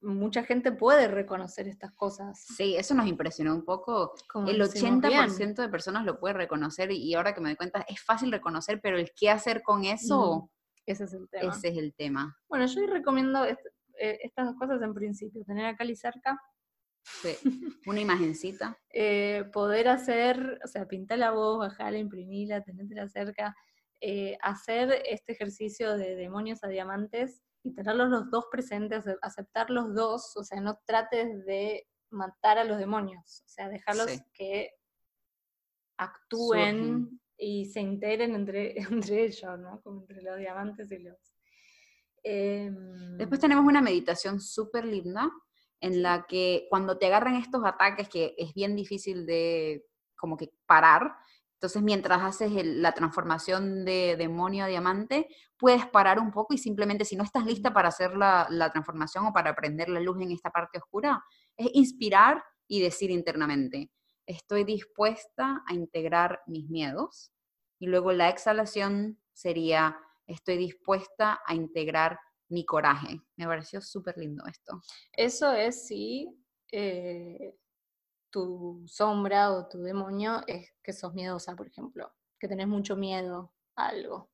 mucha gente puede reconocer estas cosas. Sí, eso nos impresionó un poco. el 80% de personas lo puede reconocer y ahora que me doy cuenta, es fácil reconocer, pero el qué hacer con eso, ese es el tema. Ese es el tema. Bueno, yo recomiendo eh, estas dos cosas en principio, tener a Cali cerca. Sí. Una imagencita. Eh, poder hacer, o sea, pintar la voz, bajarla, imprimirla, tenerla cerca, eh, hacer este ejercicio de demonios a diamantes y tenerlos los dos presentes, aceptar los dos, o sea, no trates de matar a los demonios, o sea, dejarlos que actúen y se integren entre, entre ellos, ¿no? Como entre los diamantes y los... Em, Después tenemos una meditación súper linda en la que cuando te agarran estos ataques que es bien difícil de como que parar, entonces, mientras haces la transformación de demonio a diamante, puedes parar un poco y simplemente, si no estás lista para hacer la, transformación o para prender la luz en esta parte oscura, es inspirar y decir internamente, estoy dispuesta a integrar mis miedos. Y luego la exhalación sería, estoy dispuesta a integrar mi coraje. Me pareció súper lindo esto. Eso es, sí, eh, tu sombra o tu demonio es que sos miedosa, por ejemplo, que tenés mucho miedo a algo.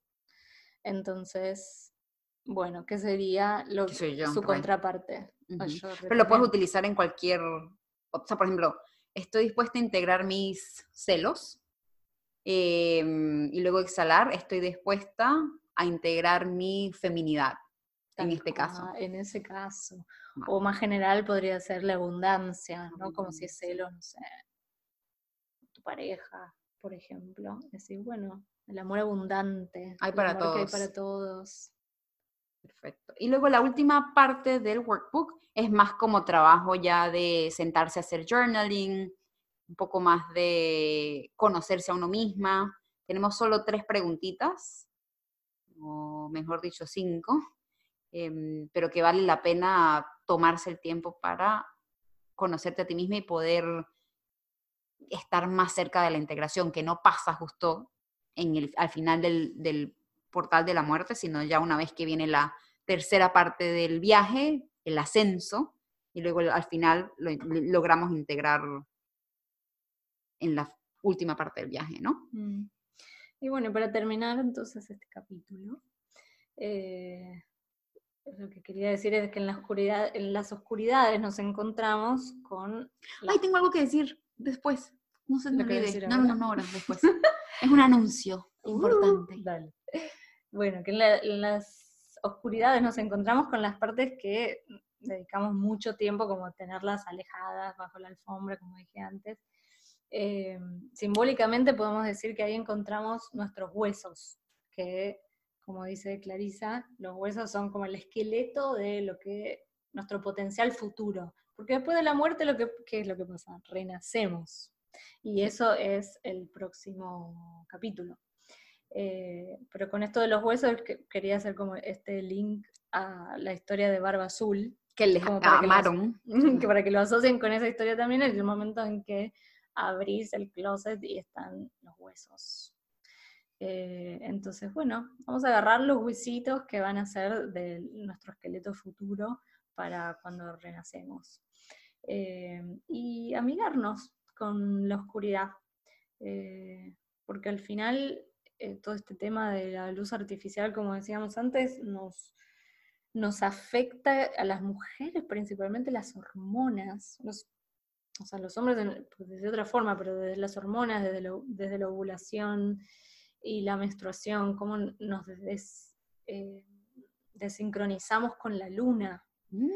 Entonces, bueno, ¿qué sería lo, su contraparte? Pero lo puedes utilizar en cualquier, o sea, por ejemplo, estoy dispuesta a integrar mis celos em, y luego exhalar, estoy dispuesta a integrar mi feminidad, en este caso. En ese caso. O más general podría ser la abundancia, ¿no? Como si es celo, no sé, tu pareja, por ejemplo. Decir, bueno, el amor abundante. Hay para todos. hay para todos. Perfecto. Y luego la última parte del workbook es más como trabajo ya de sentarse a hacer journaling, un poco más de conocerse a uno misma. Tenemos solo tres preguntitas, o mejor dicho, cinco, em, pero que vale la pena tomarse el tiempo para conocerte a ti misma y poder estar más cerca de la integración, que no pasa justo en el, al final del, portal de la muerte, sino ya una vez que viene la tercera parte del viaje, el ascenso, y luego al final lo, logramos integrar en la última parte del viaje, ¿no? Mm. Y bueno, para terminar entonces este capítulo, eh, lo que quería decir es que en, la oscuridad, en las oscuridades nos encontramos con... Ay, tengo algo que decir después. No se me olvide. No, no, no, ahora, después. es un anuncio uh, importante. dale. Bueno, que en, las oscuridades nos encontramos con las partes que dedicamos mucho tiempo como tenerlas alejadas bajo la alfombra, como dije antes. Eh, simbólicamente podemos decir que ahí encontramos nuestros huesos, que como dice Clarisa, los huesos son como el esqueleto de lo que nuestro potencial futuro. Porque después de la muerte, lo que, ¿qué es lo que pasa? Renacemos. Y eso es el próximo capítulo. Eh, pero con esto de los huesos quería hacer como este link a la historia de Barba Azul. Que les amaron. Que, para que lo asocien con esa historia también es el momento en que abrís el closet y están los huesos. Eh, entonces, bueno, vamos a agarrar los huesitos que van a ser de nuestro esqueleto futuro para cuando renacemos. Eh, y amigarnos con la oscuridad. porque al final eh, todo este tema de la luz artificial, como decíamos antes, nos, nos afecta a las mujeres, principalmente las hormonas. O sea, los hombres pues, de, otra forma, pero desde las hormonas, desde, desde la ovulación y la menstruación, cómo nos eh, desincronizamos con la luna. Mm.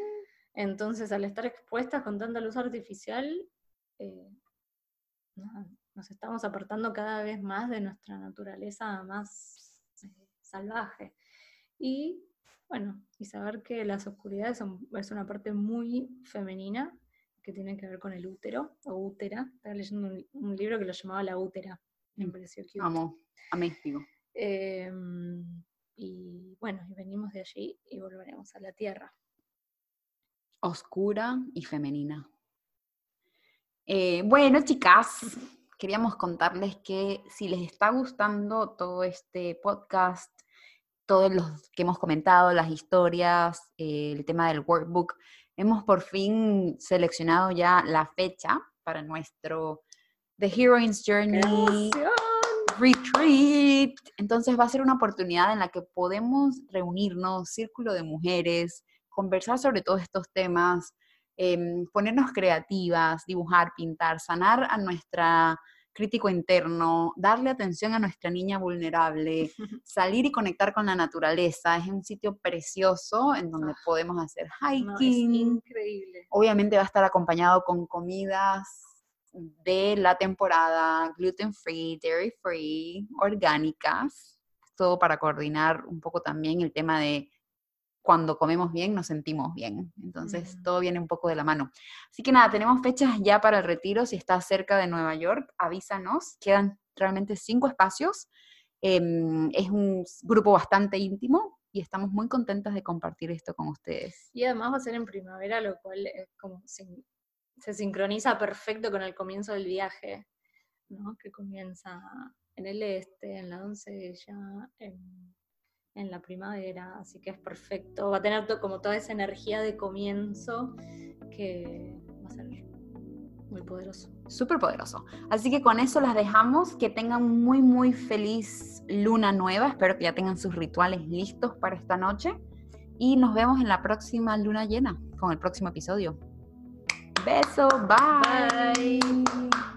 Entonces, al estar expuestas con tanta luz artificial, eh, nos estamos apartando cada vez más de nuestra naturaleza más eh, salvaje. Y bueno, y saber que las oscuridades son, es una parte muy femenina que tiene que ver con el útero o útera. Estaba leyendo un, libro que lo llamaba La útera. Me pareció cute. Amo, amé, em, y bueno, y venimos de allí y volveremos a la tierra. Oscura y femenina. Eh, bueno, chicas, queríamos contarles que si les está gustando todo este podcast, todos los que hemos comentado, las historias, eh, el tema del workbook, hemos por fin seleccionado ya la fecha para nuestro The Heroine's Journey Retreat. Entonces va a ser una oportunidad en la que podemos reunirnos, círculo de mujeres, conversar sobre todos estos temas, Em, ponernos creativas, dibujar, pintar, sanar a nuestra crítico interno, darle atención a nuestra niña vulnerable, salir y conectar con la naturaleza. Es un sitio precioso en donde ah. podemos hacer hiking. increíble. Obviamente va a estar acompañado con comidas de la temporada, gluten free, dairy free, orgánicas, todo para coordinar un poco también el tema de cuando comemos bien nos sentimos bien. Entonces, todo viene un poco de la mano. Así que nada, tenemos fechas ya para el retiro. Si estás cerca de Nueva York, avísanos. Quedan realmente cinco espacios. Em, es un grupo bastante íntimo y estamos muy contentas de compartir esto con ustedes. Y además va a ser en primavera, lo cual es como se, se sincroniza perfecto con el comienzo del viaje, ¿no? que comienza en el este, en la doncella, en en la primavera, así que es perfecto. Va a tener como toda esa energía de comienzo que va a ser muy poderoso. Súper poderoso. Así que con eso las dejamos. Que tengan muy, muy feliz luna nueva. Espero que ya tengan sus rituales listos para esta noche. Y nos vemos en la próxima luna llena con el próximo episodio. Beso, bye. bye.